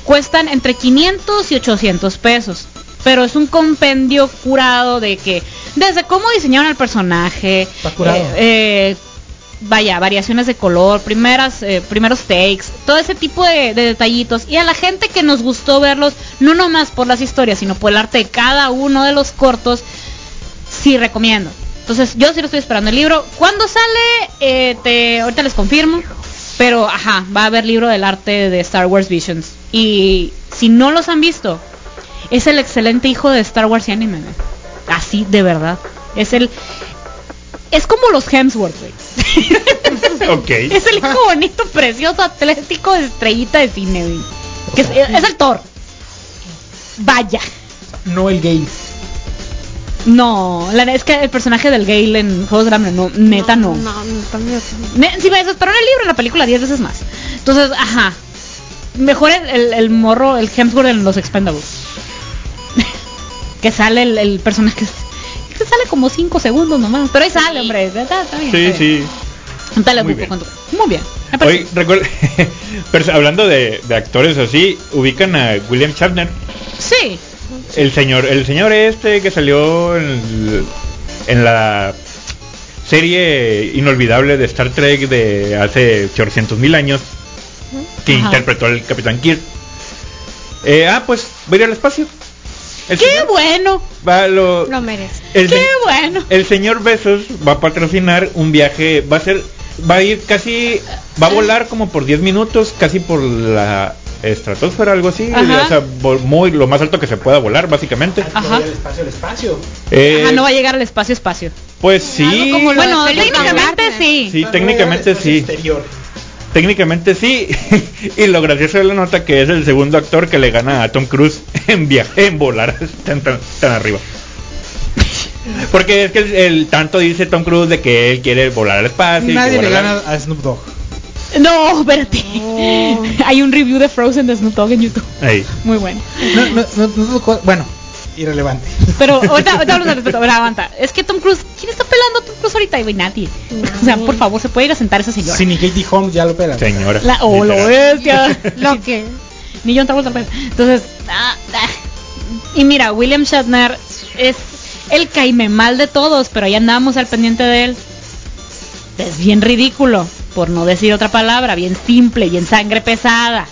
cuestan entre 500 y 800 pesos. Pero es un compendio curado de que, desde cómo diseñaron el personaje, Está curado. eh, eh, vaya, variaciones de color, primeras, eh, primeros takes, todo ese tipo de, de detallitos. Y a la gente que nos gustó verlos, no nomás por las historias, sino por el arte de cada uno de los cortos, sí recomiendo. Entonces, yo sí lo estoy esperando el libro. ¿Cuándo sale? Te, ahorita les confirmo. Pero, ajá, va a haber libro del arte de Star Wars Visions. Y si no los han visto, es el excelente hijo de Star Wars y anime. güey. Así, de verdad. Es el... Es como los Hemsworth, güey. ok. Es el hijo bonito, precioso, atlético, de estrellita de cine, güey. Que es, es el Thor. Vaya. No el gay. No, la es que el personaje del Gale en Juegos de Hambre, no, neta no. No, no, también. Ne- si me desesperó en el libro, en la película 10 veces más. Entonces, ajá. Mejor el, el, el morro, el Hemsworth en los Expendables. Que sale el, el personaje que, que sale como 5 segundos nomás. Pero ahí sale, hombre. Está, está bien, Sí, está bien. sí. Dale, Muy bien. Muy bien. Hoy pero hablando de, de actores así, ubican a William Shatner, Sí. el señor, el señor este que salió en, la serie inolvidable de Star Trek de hace 800 mil años, que Ajá. interpretó al Capitán Kirk. Eh, ah, pues va a ir al espacio. El ¡Qué señor bueno! va a lo- Lo merece. el ¡Qué se- bueno! el señor Besos va a patrocinar un viaje, va a ser, va a ir casi, va a volar como por 10 minutos, casi por la estratosfera, algo así, Ajá. o sea, muy lo más alto que se pueda volar, básicamente. Ajá. El espacio, el espacio. Eh, Ajá, no va a llegar al espacio espacio. Pues sí, como Bueno, técnicamente sí. sí, Ah, técnicamente sí, Exterior. Técnicamente sí. y lo gracioso de la nota que es el segundo actor que le gana a Tom Cruise en viaje, en volar tan, tan, tan arriba. Porque es que el, el tanto dice Tom Cruise de que él quiere volar al espacio. Nadie le gana a Snoop Dogg. No, espérate. Hay un review de Frozen de Snoop Dogg en YouTube. Ahí. Muy bueno. No, no, no, bueno, irrelevante. Pero ahorita, ahorita hablamos al respecto. Pero aguanta. Es que Tom Cruise, ¿quién está pelando a Tom Cruise ahorita? Y güey, nadie. O sea, por favor, se puede ir a sentar esa señora. Si ni Katie Holmes ya lo pela. Señora. La, oh, lo bestia. Lo que. Ni John Travolta pela. Entonces, ah, ah. y mira, William Shatner es el caime mal de todos, pero ahí andamos al pendiente de él. Es bien ridículo, por no decir otra palabra, bien simple y en sangre pesada.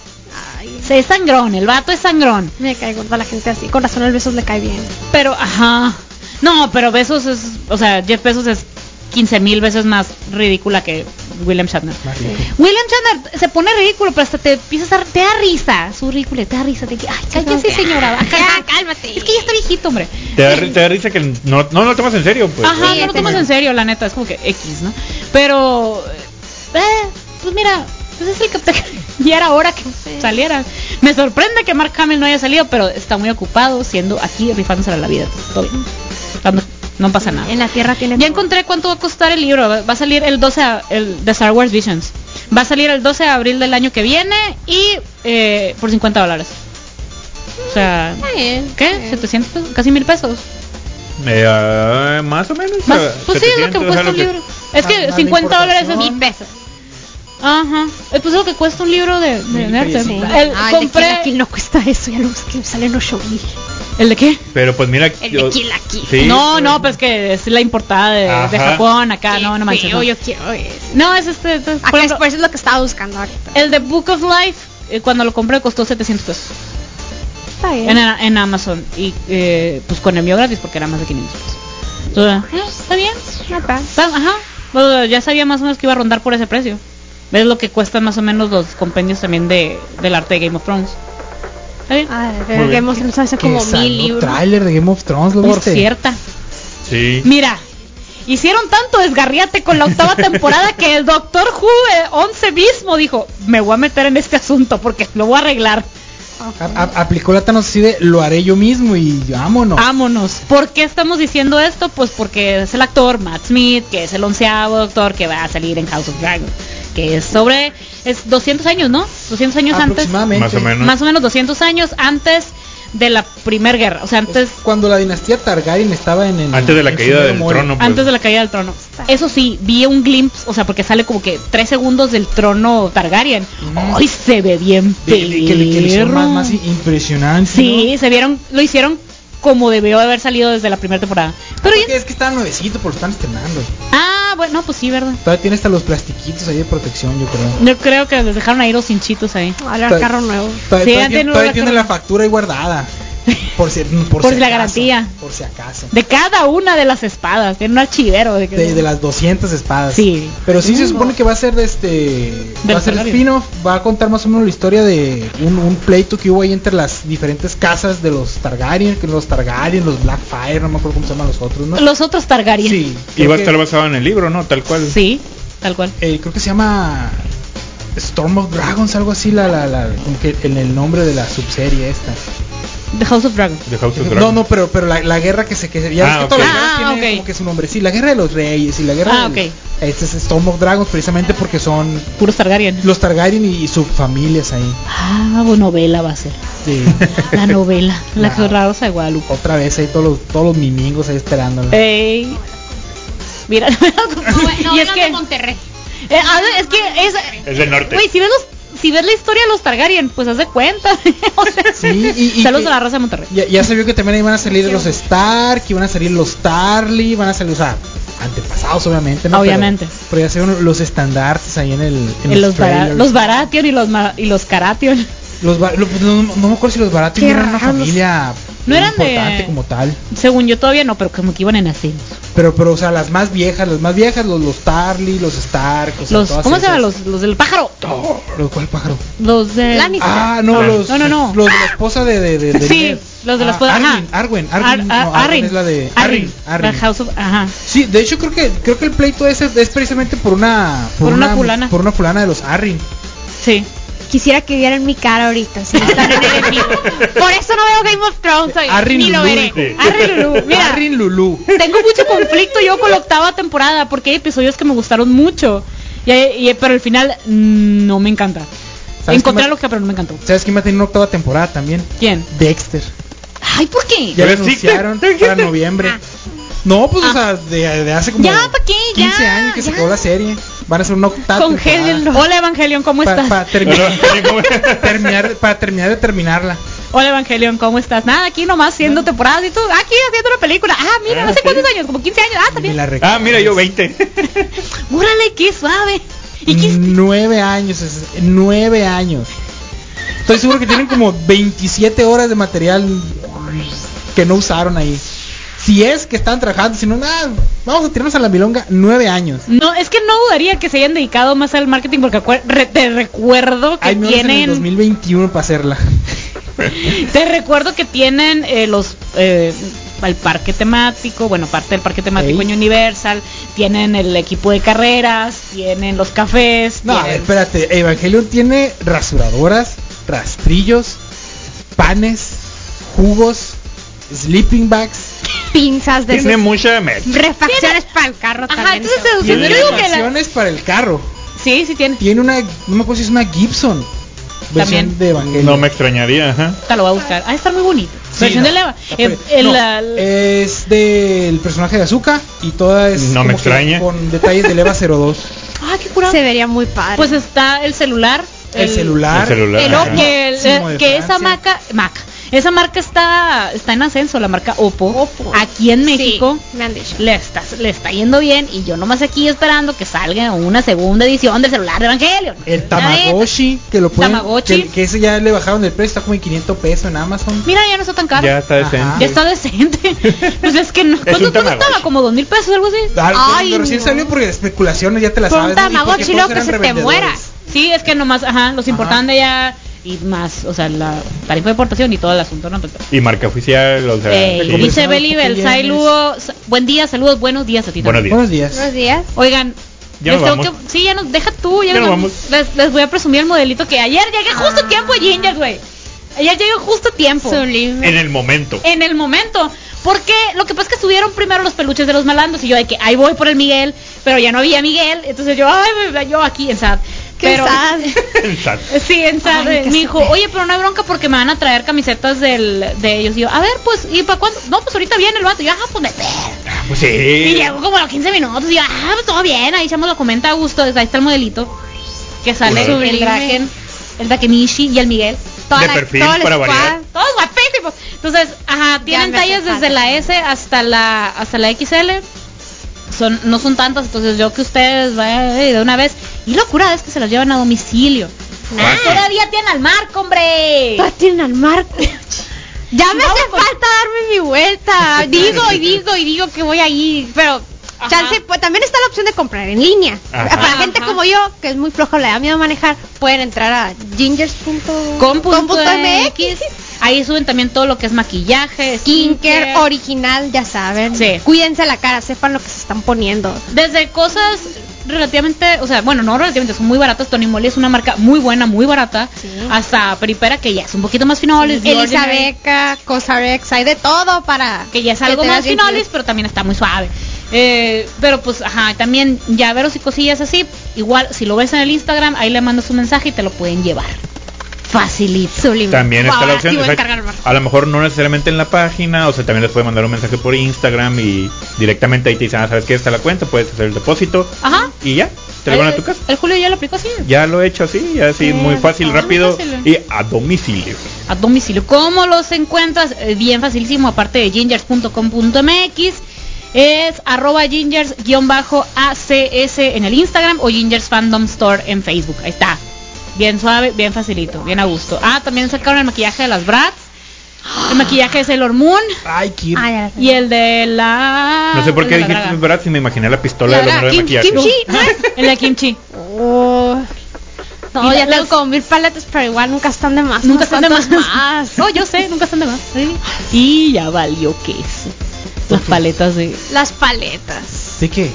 Se es sangrón, el vato es sangrón. me cae gorda la gente así. Con razón el besos le cae bien. Pero, ajá. No, pero Besos es, o sea, Jeff Bezos es 15 mil veces más ridícula que William Shatner. William Shatner se pone ridículo, pero hasta te empiezas a, te da risa, su ridículo, te da risa, te que, ay, cállese que, señora, ah, ya, cálmate. Es que ya está viejito, hombre. Te da, ri- te da risa que no, no lo tomas en serio, pues. Ajá, Sí, no lo tomas en serio, la neta, es como que X, ¿no? Pero, eh, pues mira, pues es el que te... Y era hora que saliera. Me sorprende que Mark Hamill no haya salido, pero está muy ocupado siendo aquí rifándose la vida. Todo bien. Cuando- no pasa nada. En la tierra tiene. Ya encontré cuánto va a costar el libro. Va a salir el 12 a- el, de Star Wars Visions. Va a salir el 12 de abril del año que viene y eh, por 50 dólares. O sea, bien. ¿qué? está bien. 700 pesos, casi mil pesos. Eh, más o menos. Más- pues sí, es lo que 700, cuesta o sea, un lo libro. Es que más 50 la dólares es. Mil pesos. Ajá. Pues es lo que cuesta un libro de, de Nerd. Sí. El, de. Kill la Kill no cuesta eso. Ya lo busqué. Sale en 8 mil. ¿El de qué? Pero pues mira. El yo- de Kill la Kill. Sí, no, no, pues que es la importada de. Japón acá, no, no manches. No. yo quiero eso. No, es este. este, Acá es, ejemplo, por eso es lo que estaba buscando ahorita. el de Book of Life, eh, cuando lo compré, costó 700 pesos Está bien. en, en Amazon. Y eh, pues con envío gratis porque era más de 500 pesos. Entonces, eh, está bien. Está- ajá. Bueno, ya sabía más o menos que iba a rondar por ese precio. ¿Ves lo que cuestan más o menos los compendios también de, del arte de Game of Thrones? Está bien. Ah, pero. Game of Thrones hace como mil libros. tráiler de Game of Thrones, ¿lo Por viste? cierta. Sí. Mira, hicieron tanto desgarriate con la octava temporada que el Doctor Who eh, 11 mismo dijo, me voy a meter en este asunto porque lo voy a arreglar. A- a- aplicó la Thanos así de lo haré yo mismo y vámonos. Vámonos. ¿Por qué estamos diciendo esto? Pues porque es el actor Matt Smith, que es el onceavo doctor que va a salir en House of Dragons. Que es sobre, es 200 años, ¿no? 200 años antes. Más o menos. Más o menos 200 años antes de la Primera Guerra. O sea, antes, Cuando la dinastía Targaryen estaba en el. Antes de la caída del trono. pues. antes de la caída del trono. Eso sí, vi un glimpse, o sea, porque sale como que tres segundos del trono Targaryen. ¡Ay, se ve bien De- de- que, le- que más, más impresionante. Sí, se vieron, lo hicieron como debió haber salido desde la primera temporada. Pero ya- es que está nuevecito, porque lo están estrenando. Ah, bueno, pues sí, ¿verdad? Todavía tiene hasta los plastiquitos ahí de protección, yo creo. Yo creo que les dejaron ahí los hinchitos ahí. Hablar carro nuevo. Todavía, Sí, todavía todavía tiene la factura ahí guardada. Por si, por Por si la acaso, garantía. Por si acaso. De cada una de las espadas. Tiene un archivero. De, que- De, de las 200 espadas. Sí. Pero sí se supone que va a ser de este. Del Va a ser spin-off. Va a contar más o menos la historia de un, un pleito que hubo ahí entre las diferentes casas de los Targaryen. Que los Targaryen, los Blackfire, no me acuerdo cómo se llaman los otros, ¿no? Los otros Targaryen. Sí. Y va a estar basado en el libro, ¿no? Tal cual. Sí, tal cual. eh, creo que se llama Storm of Dragons, algo así, la, la, la, como que en el nombre de la subserie esta. The House of Dragon. De House of No, Dragon. no, pero, pero la, la guerra que se que ya Ah, que ok. todas las guerras Ah, tienen ok. como que su nombre. Sí, la guerra de los reyes y la guerra Ah, del- ok. Este es Storm of Dragons precisamente porque son Puros Targaryen. los Targaryen y, subfamilias ahí. Ah, novela va a ser. Sí. La novela. La Claro. Rosa de Guadalupe. Otra vez ahí todos los, todos los mimingos ahí esperándola. Ey. Mira, y es que Monterrey. eh, es que es Es del norte. Güey, si ves los si ves la historia de los Targaryen, pues haz de cuenta. o sea, Sí, y- y saludos que- a la raza de Monterrey. Ya, ya se vio que también iban a salir los Stark, iban a salir los Tarly, van a salir, o sea, antepasados obviamente, ¿no? Obviamente. Pero, pero ya se vieron los estandartes ahí en el en En los, Bara- los Baratheon y los y los Caration. Los no, no me acuerdo si los Baratheon eran una familia No eran de- importante como tal. Según yo todavía no, pero como que iban en así. Pero, pero, o sea, las más viejas, las más viejas, los, los Tarly, los Stark, o sea, Los todas ¿Cómo se esas. llaman los los del pájaro? ¿Los cuál pájaro? Los de Lannister. Ah, no, Ah. los, No, no, no. los de la esposa de, de, de- de Sí, los de la Ah, esposa- ajá. Arwen, Arwen, Ar- Arwen, Ar- no, Arwen Arryn. es la de Arryn, Arryn, la. House of ajá. Sí, de hecho creo que creo que el pleito ese es precisamente por una Por una fulana. por una fulana de los Arryn. Sí. Quisiera que vieran mi cara ahorita. Si están en el vivo. Por eso no veo Game of Thrones. Arryn ni lo veré. Sí. Arryn Lulu, mira. Arryn Lulu. Tengo mucho conflicto yo con la octava temporada porque hay episodios que me gustaron mucho. Y, y- pero al final mm, no me encanta. ¿Sabes Encontré lo que pero no me encantó. ¿Sabes quién va a tener una octava temporada también? ¿Quién? Dexter. Ay, ¿por qué? Ya lo anunciaron para noviembre. Ah. No, pues o Ah. sea, de, de hace como Ya, ¿pa' qué? 15 Ya, años que se ya. acabó la serie. Van a ser una octava Congélenlo. Hola Evangelion, ¿cómo Para estás? terminar, terminar, para terminar de terminarla. Hola Evangelion, ¿cómo estás? Nada, aquí nomás haciendo temporadas y tú, aquí haciendo una película. Ah, mira, Ah, no sé sí. cuántos años, como 15 años. Ah, Me también. ah, mira, yo 20. Órale, qué suave. ¿Y qué Nueve años, es- nueve años. Estoy seguro que tienen como 27 horas de material que no usaron ahí. Si es que están trabajando, si no, nada, vamos a tirarnos a la milonga nueve años. No, es que no dudaría que se hayan dedicado más al marketing porque re- te recuerdo que Hay menos en el tienen 2021 para hacerla. te recuerdo que tienen eh, los eh, el parque temático, bueno, parte del parque temático Ey. en Universal, tienen el equipo de carreras, tienen los cafés, No, tienen- espérate. Evangelion tiene rasuradoras, rastrillos, panes, jugos, sleeping bags. Pinzas de Tiene mucha refacciones para el carro Ajá, también. entonces se- Tiene yo digo que la- refacciones para el carro. sí, sí tiene. Tiene una, no me acuerdo si es una Gibson. Versión También. de Evangelion. No me extrañaría, ajá. Ahorita lo voy a buscar. Ah, está muy bonito. Sí, Versión no, de Leva. está Eh, pre- el- no, la- es del personaje de Azuka y toda es No me como que extraña. con detalles de Leva 02. Ah, qué curado. Se vería muy padre. Pues está el celular. El, celular. El celular. El Ajá. Que, el- Máximo de que esa Francia. marca, Mac, esa marca está, está en ascenso, la marca Oppo. Oppo. Aquí en México Sí, me han dicho. le está, le está yendo bien y yo nomás aquí esperando que salga una segunda edición del celular de Evangelion. El. Tamagotchi, que lo pueden. Tamagotchi. Que, que ese ya le bajaron el precio, está como en 500 pesos en Amazon. Mira, ya no está tan caro. Ya está Ajá. decente. Ya está decente. pues es que no. Es ¿Cuánto, estaba? ¿Como dos mil pesos algo así? Ah, Ay, cuando recién no. salió porque especulaciones ya te las un sabes. Tamagotchi, luego que se te muera. Sí, es que nomás, ajá, los importaban de allá y más, o sea, la tarifa de importación y todo el asunto, ¿no? Pues, Y marca oficial, o sea. Eh, sí. Dice Beli ¿por qué Belsay? Lugo, buen día, saludos, buenos días a ti Buenos días. Buenos días. Buenos días. Oigan, Ya les nos tengo vamos. que, sí, ya nos, deja tú, ya, Ya nos nos vamos. Les, les voy a presumir el modelito que ayer llegué justo a tiempo, Ginger, güey. Ayer llegué justo a tiempo. Sublime. En el momento. En el momento. Porque lo que pasa es que estuvieron primero los peluches de los malandros y yo de que ahí voy por el Miguel, pero ya no había Miguel, entonces yo, ay, me- yo aquí en SAD. ¿Qué Pero. Sad. Sí, en SAD, Ay, me dijo, oye, pero no hay bronca porque me van a traer camisetas del, de ellos. Y yo, a ver, pues, ¿y para cuándo? No, pues ahorita viene el vato. Y yo, ah, pues me espero. Pues Y sí. llegó como a los 15 minutos y yo, ah, pues todo bien, ahí echamos lo comenta a gusto, ahí está el modelito que sale el Draken, el Dakenishi y el Miguel. Toda De la- perfil, para squad. variar. Todos guapísimos. Entonces, ajá, tienen tallas desde la S hasta la hasta la XL. Son, no son tantas, entonces yo que ustedes vayan eh, de una vez. Y locura es que se las llevan a domicilio. Nah. Todavía tienen al marco, hombre. Todas tienen al marco. Ya me Vamos hace falta darme mi vuelta. Digo y digo y digo que voy a ir, pero Ajá. chance, pues, también está la opción de comprar en línea. Ajá. Para gente como yo, que es muy flojo, le da miedo manejar, pueden entrar a gingers.com.mx. Ahí suben también todo lo que es maquillaje, Skincare original, ya saben. Sí. Cuídense la cara, sepan lo que se están poniendo. Desde cosas relativamente, o sea, bueno, no relativamente, son muy baratas. Tony Moly es una marca muy buena, muy barata. Sí. Hasta Peripera, que ya es un poquito más finolis. The Elisa Ordinary, Beca, Cosarex, hay de todo para que ya es algo más finolis, pero también está muy suave. Eh, pero pues, ajá, también llaveros y cosillas así. Igual, si lo ves en el Instagram, ahí le mandas un mensaje y te lo pueden llevar. Facilito. Sublime. También está la Ahora opción. sí voy a lo mejor no necesariamente en la página, o sea, también les puede mandar un mensaje por Instagram y directamente ahí te dicen, ah, ¿sabes qué? Está la cuenta, puedes hacer el depósito Ajá. y ya, te lo van a tu El- casa. El Julio ya lo aplicó así. Ya lo he hecho así, ya así, Sí, muy fácil, rápido fácil. y a domicilio. a domicilio. ¿Cómo los encuentras? Eh, bien facilísimo, aparte de gingers.com.mx. Es arroba gingers-acs en el Instagram o gingers fandom store en Facebook. Ahí está. Bien suave, bien facilito, bien a gusto. Ah, también sacaron el maquillaje de las Bratz. El maquillaje de Sailor Moon Ay, Kir. Ah, ya la tengo. y el de la... No sé por qué de draga. verdad si me imaginé la pistola de La los de Kim- maquillaje. Kimchi, ¿no? El de Kimchi. Oh. No, Y ya las- tengo como mil paletas, pero igual nunca están de más. Nunca están de más. cuantas No, yo sé, nunca están de más. Sí. Y ya valió queso. Las paletas de, Las paletas. ¿De qué?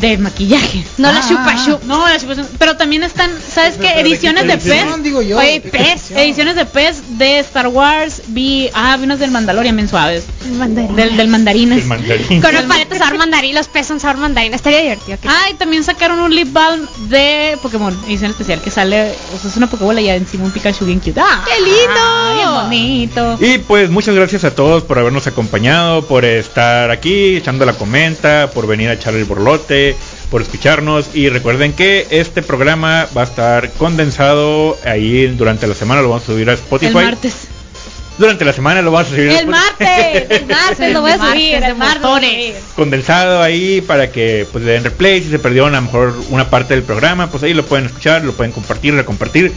De maquillaje. No Ah, las chupa chup. No, las chupas- pero también están, ¿sabes qué? pero, ¿de Ediciones qué de pez. digo yo? Oye, ¿De qué pez. Ediciones de pez de Star Wars. Vi, ah, vi unas del Mandalorian bien suaves. Mandarín. Del, del mandarines. Mandarín. Con las paletas sabor mandarín, los pesos sabor mandarín. Estaría divertido. que- Ah, y también sacaron un lip balm de Pokémon, edición especial, que sale, o sea, es una Pokébola y encima un Pikachu bien cute. ¡Ah! ¡Qué lindo! Bien bonito. Y pues muchas gracias a todos por habernos acompañado, por estar aquí echando la comenta, por venir a echar el borlote, por escucharnos y recuerden que este programa va a estar condensado ahí durante la semana, lo vamos a subir a Spotify. El martes. Durante la semana lo vamos a subir El martes, el martes lo voy a subir, el martes. condensado ahí para que pues le den replay si se perdieron a lo mejor una parte del programa pues ahí lo pueden escuchar lo pueden compartir recompartir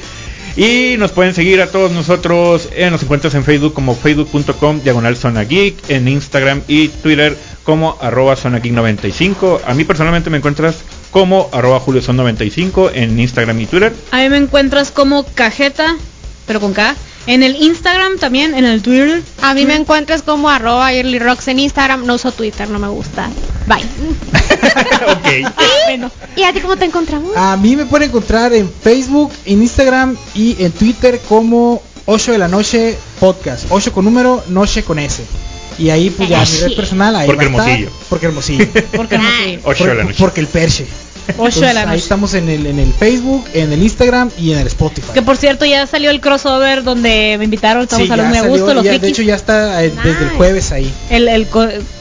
Y nos pueden seguir a todos nosotros, en nos encuentras en Facebook como facebook.com diagonal zona geek, en Instagram y Twitter como arroba zona geek 95. A mí personalmente me encuentras como arroba julio son 95 en Instagram y Twitter. A mí me encuentras como cajeta, pero con K. En el Instagram también, en el Twitter. A mí me encuentras como arroba Early Rocks en Instagram. No uso Twitter, no me gusta. Bye. ok. Bueno, ¿Y a ti cómo te encontramos? A mí me pueden encontrar en Facebook, en Instagram y en Twitter como 8 de la noche podcast. 8 con número, noche con S. Y ahí pues ya mi red personal ahí Porque va a estar. Hermosillo. Porque hermosillo. porque sé. 8 de la noche. Porque el perche. 8 de la Entonces, Ahí noche. estamos en el, en el Facebook, en el Instagram y en el Spotify. Que por cierto ya salió el crossover donde me invitaron, estamos Sí, hablando muy a gusto, los ya, de hecho ya está eh, desde el jueves ahí. El,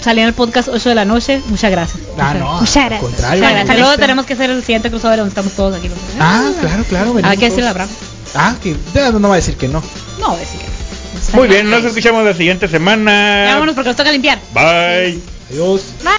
salió en el podcast 8 de la noche. Muchas gracias. Ah, Muchas no, Muchas al gracias. contrario. Muchas gracias. Luego tenemos que hacer el siguiente crossover donde estamos todos aquí. los- Ah, claro, claro. Hay venimos que decirle a. Abraham. Ah, que no va a decir que no. No, decir que no. Muy bien, nos escuchamos la siguiente semana. Vámonos porque nos toca limpiar. Bye. Adiós. Bye.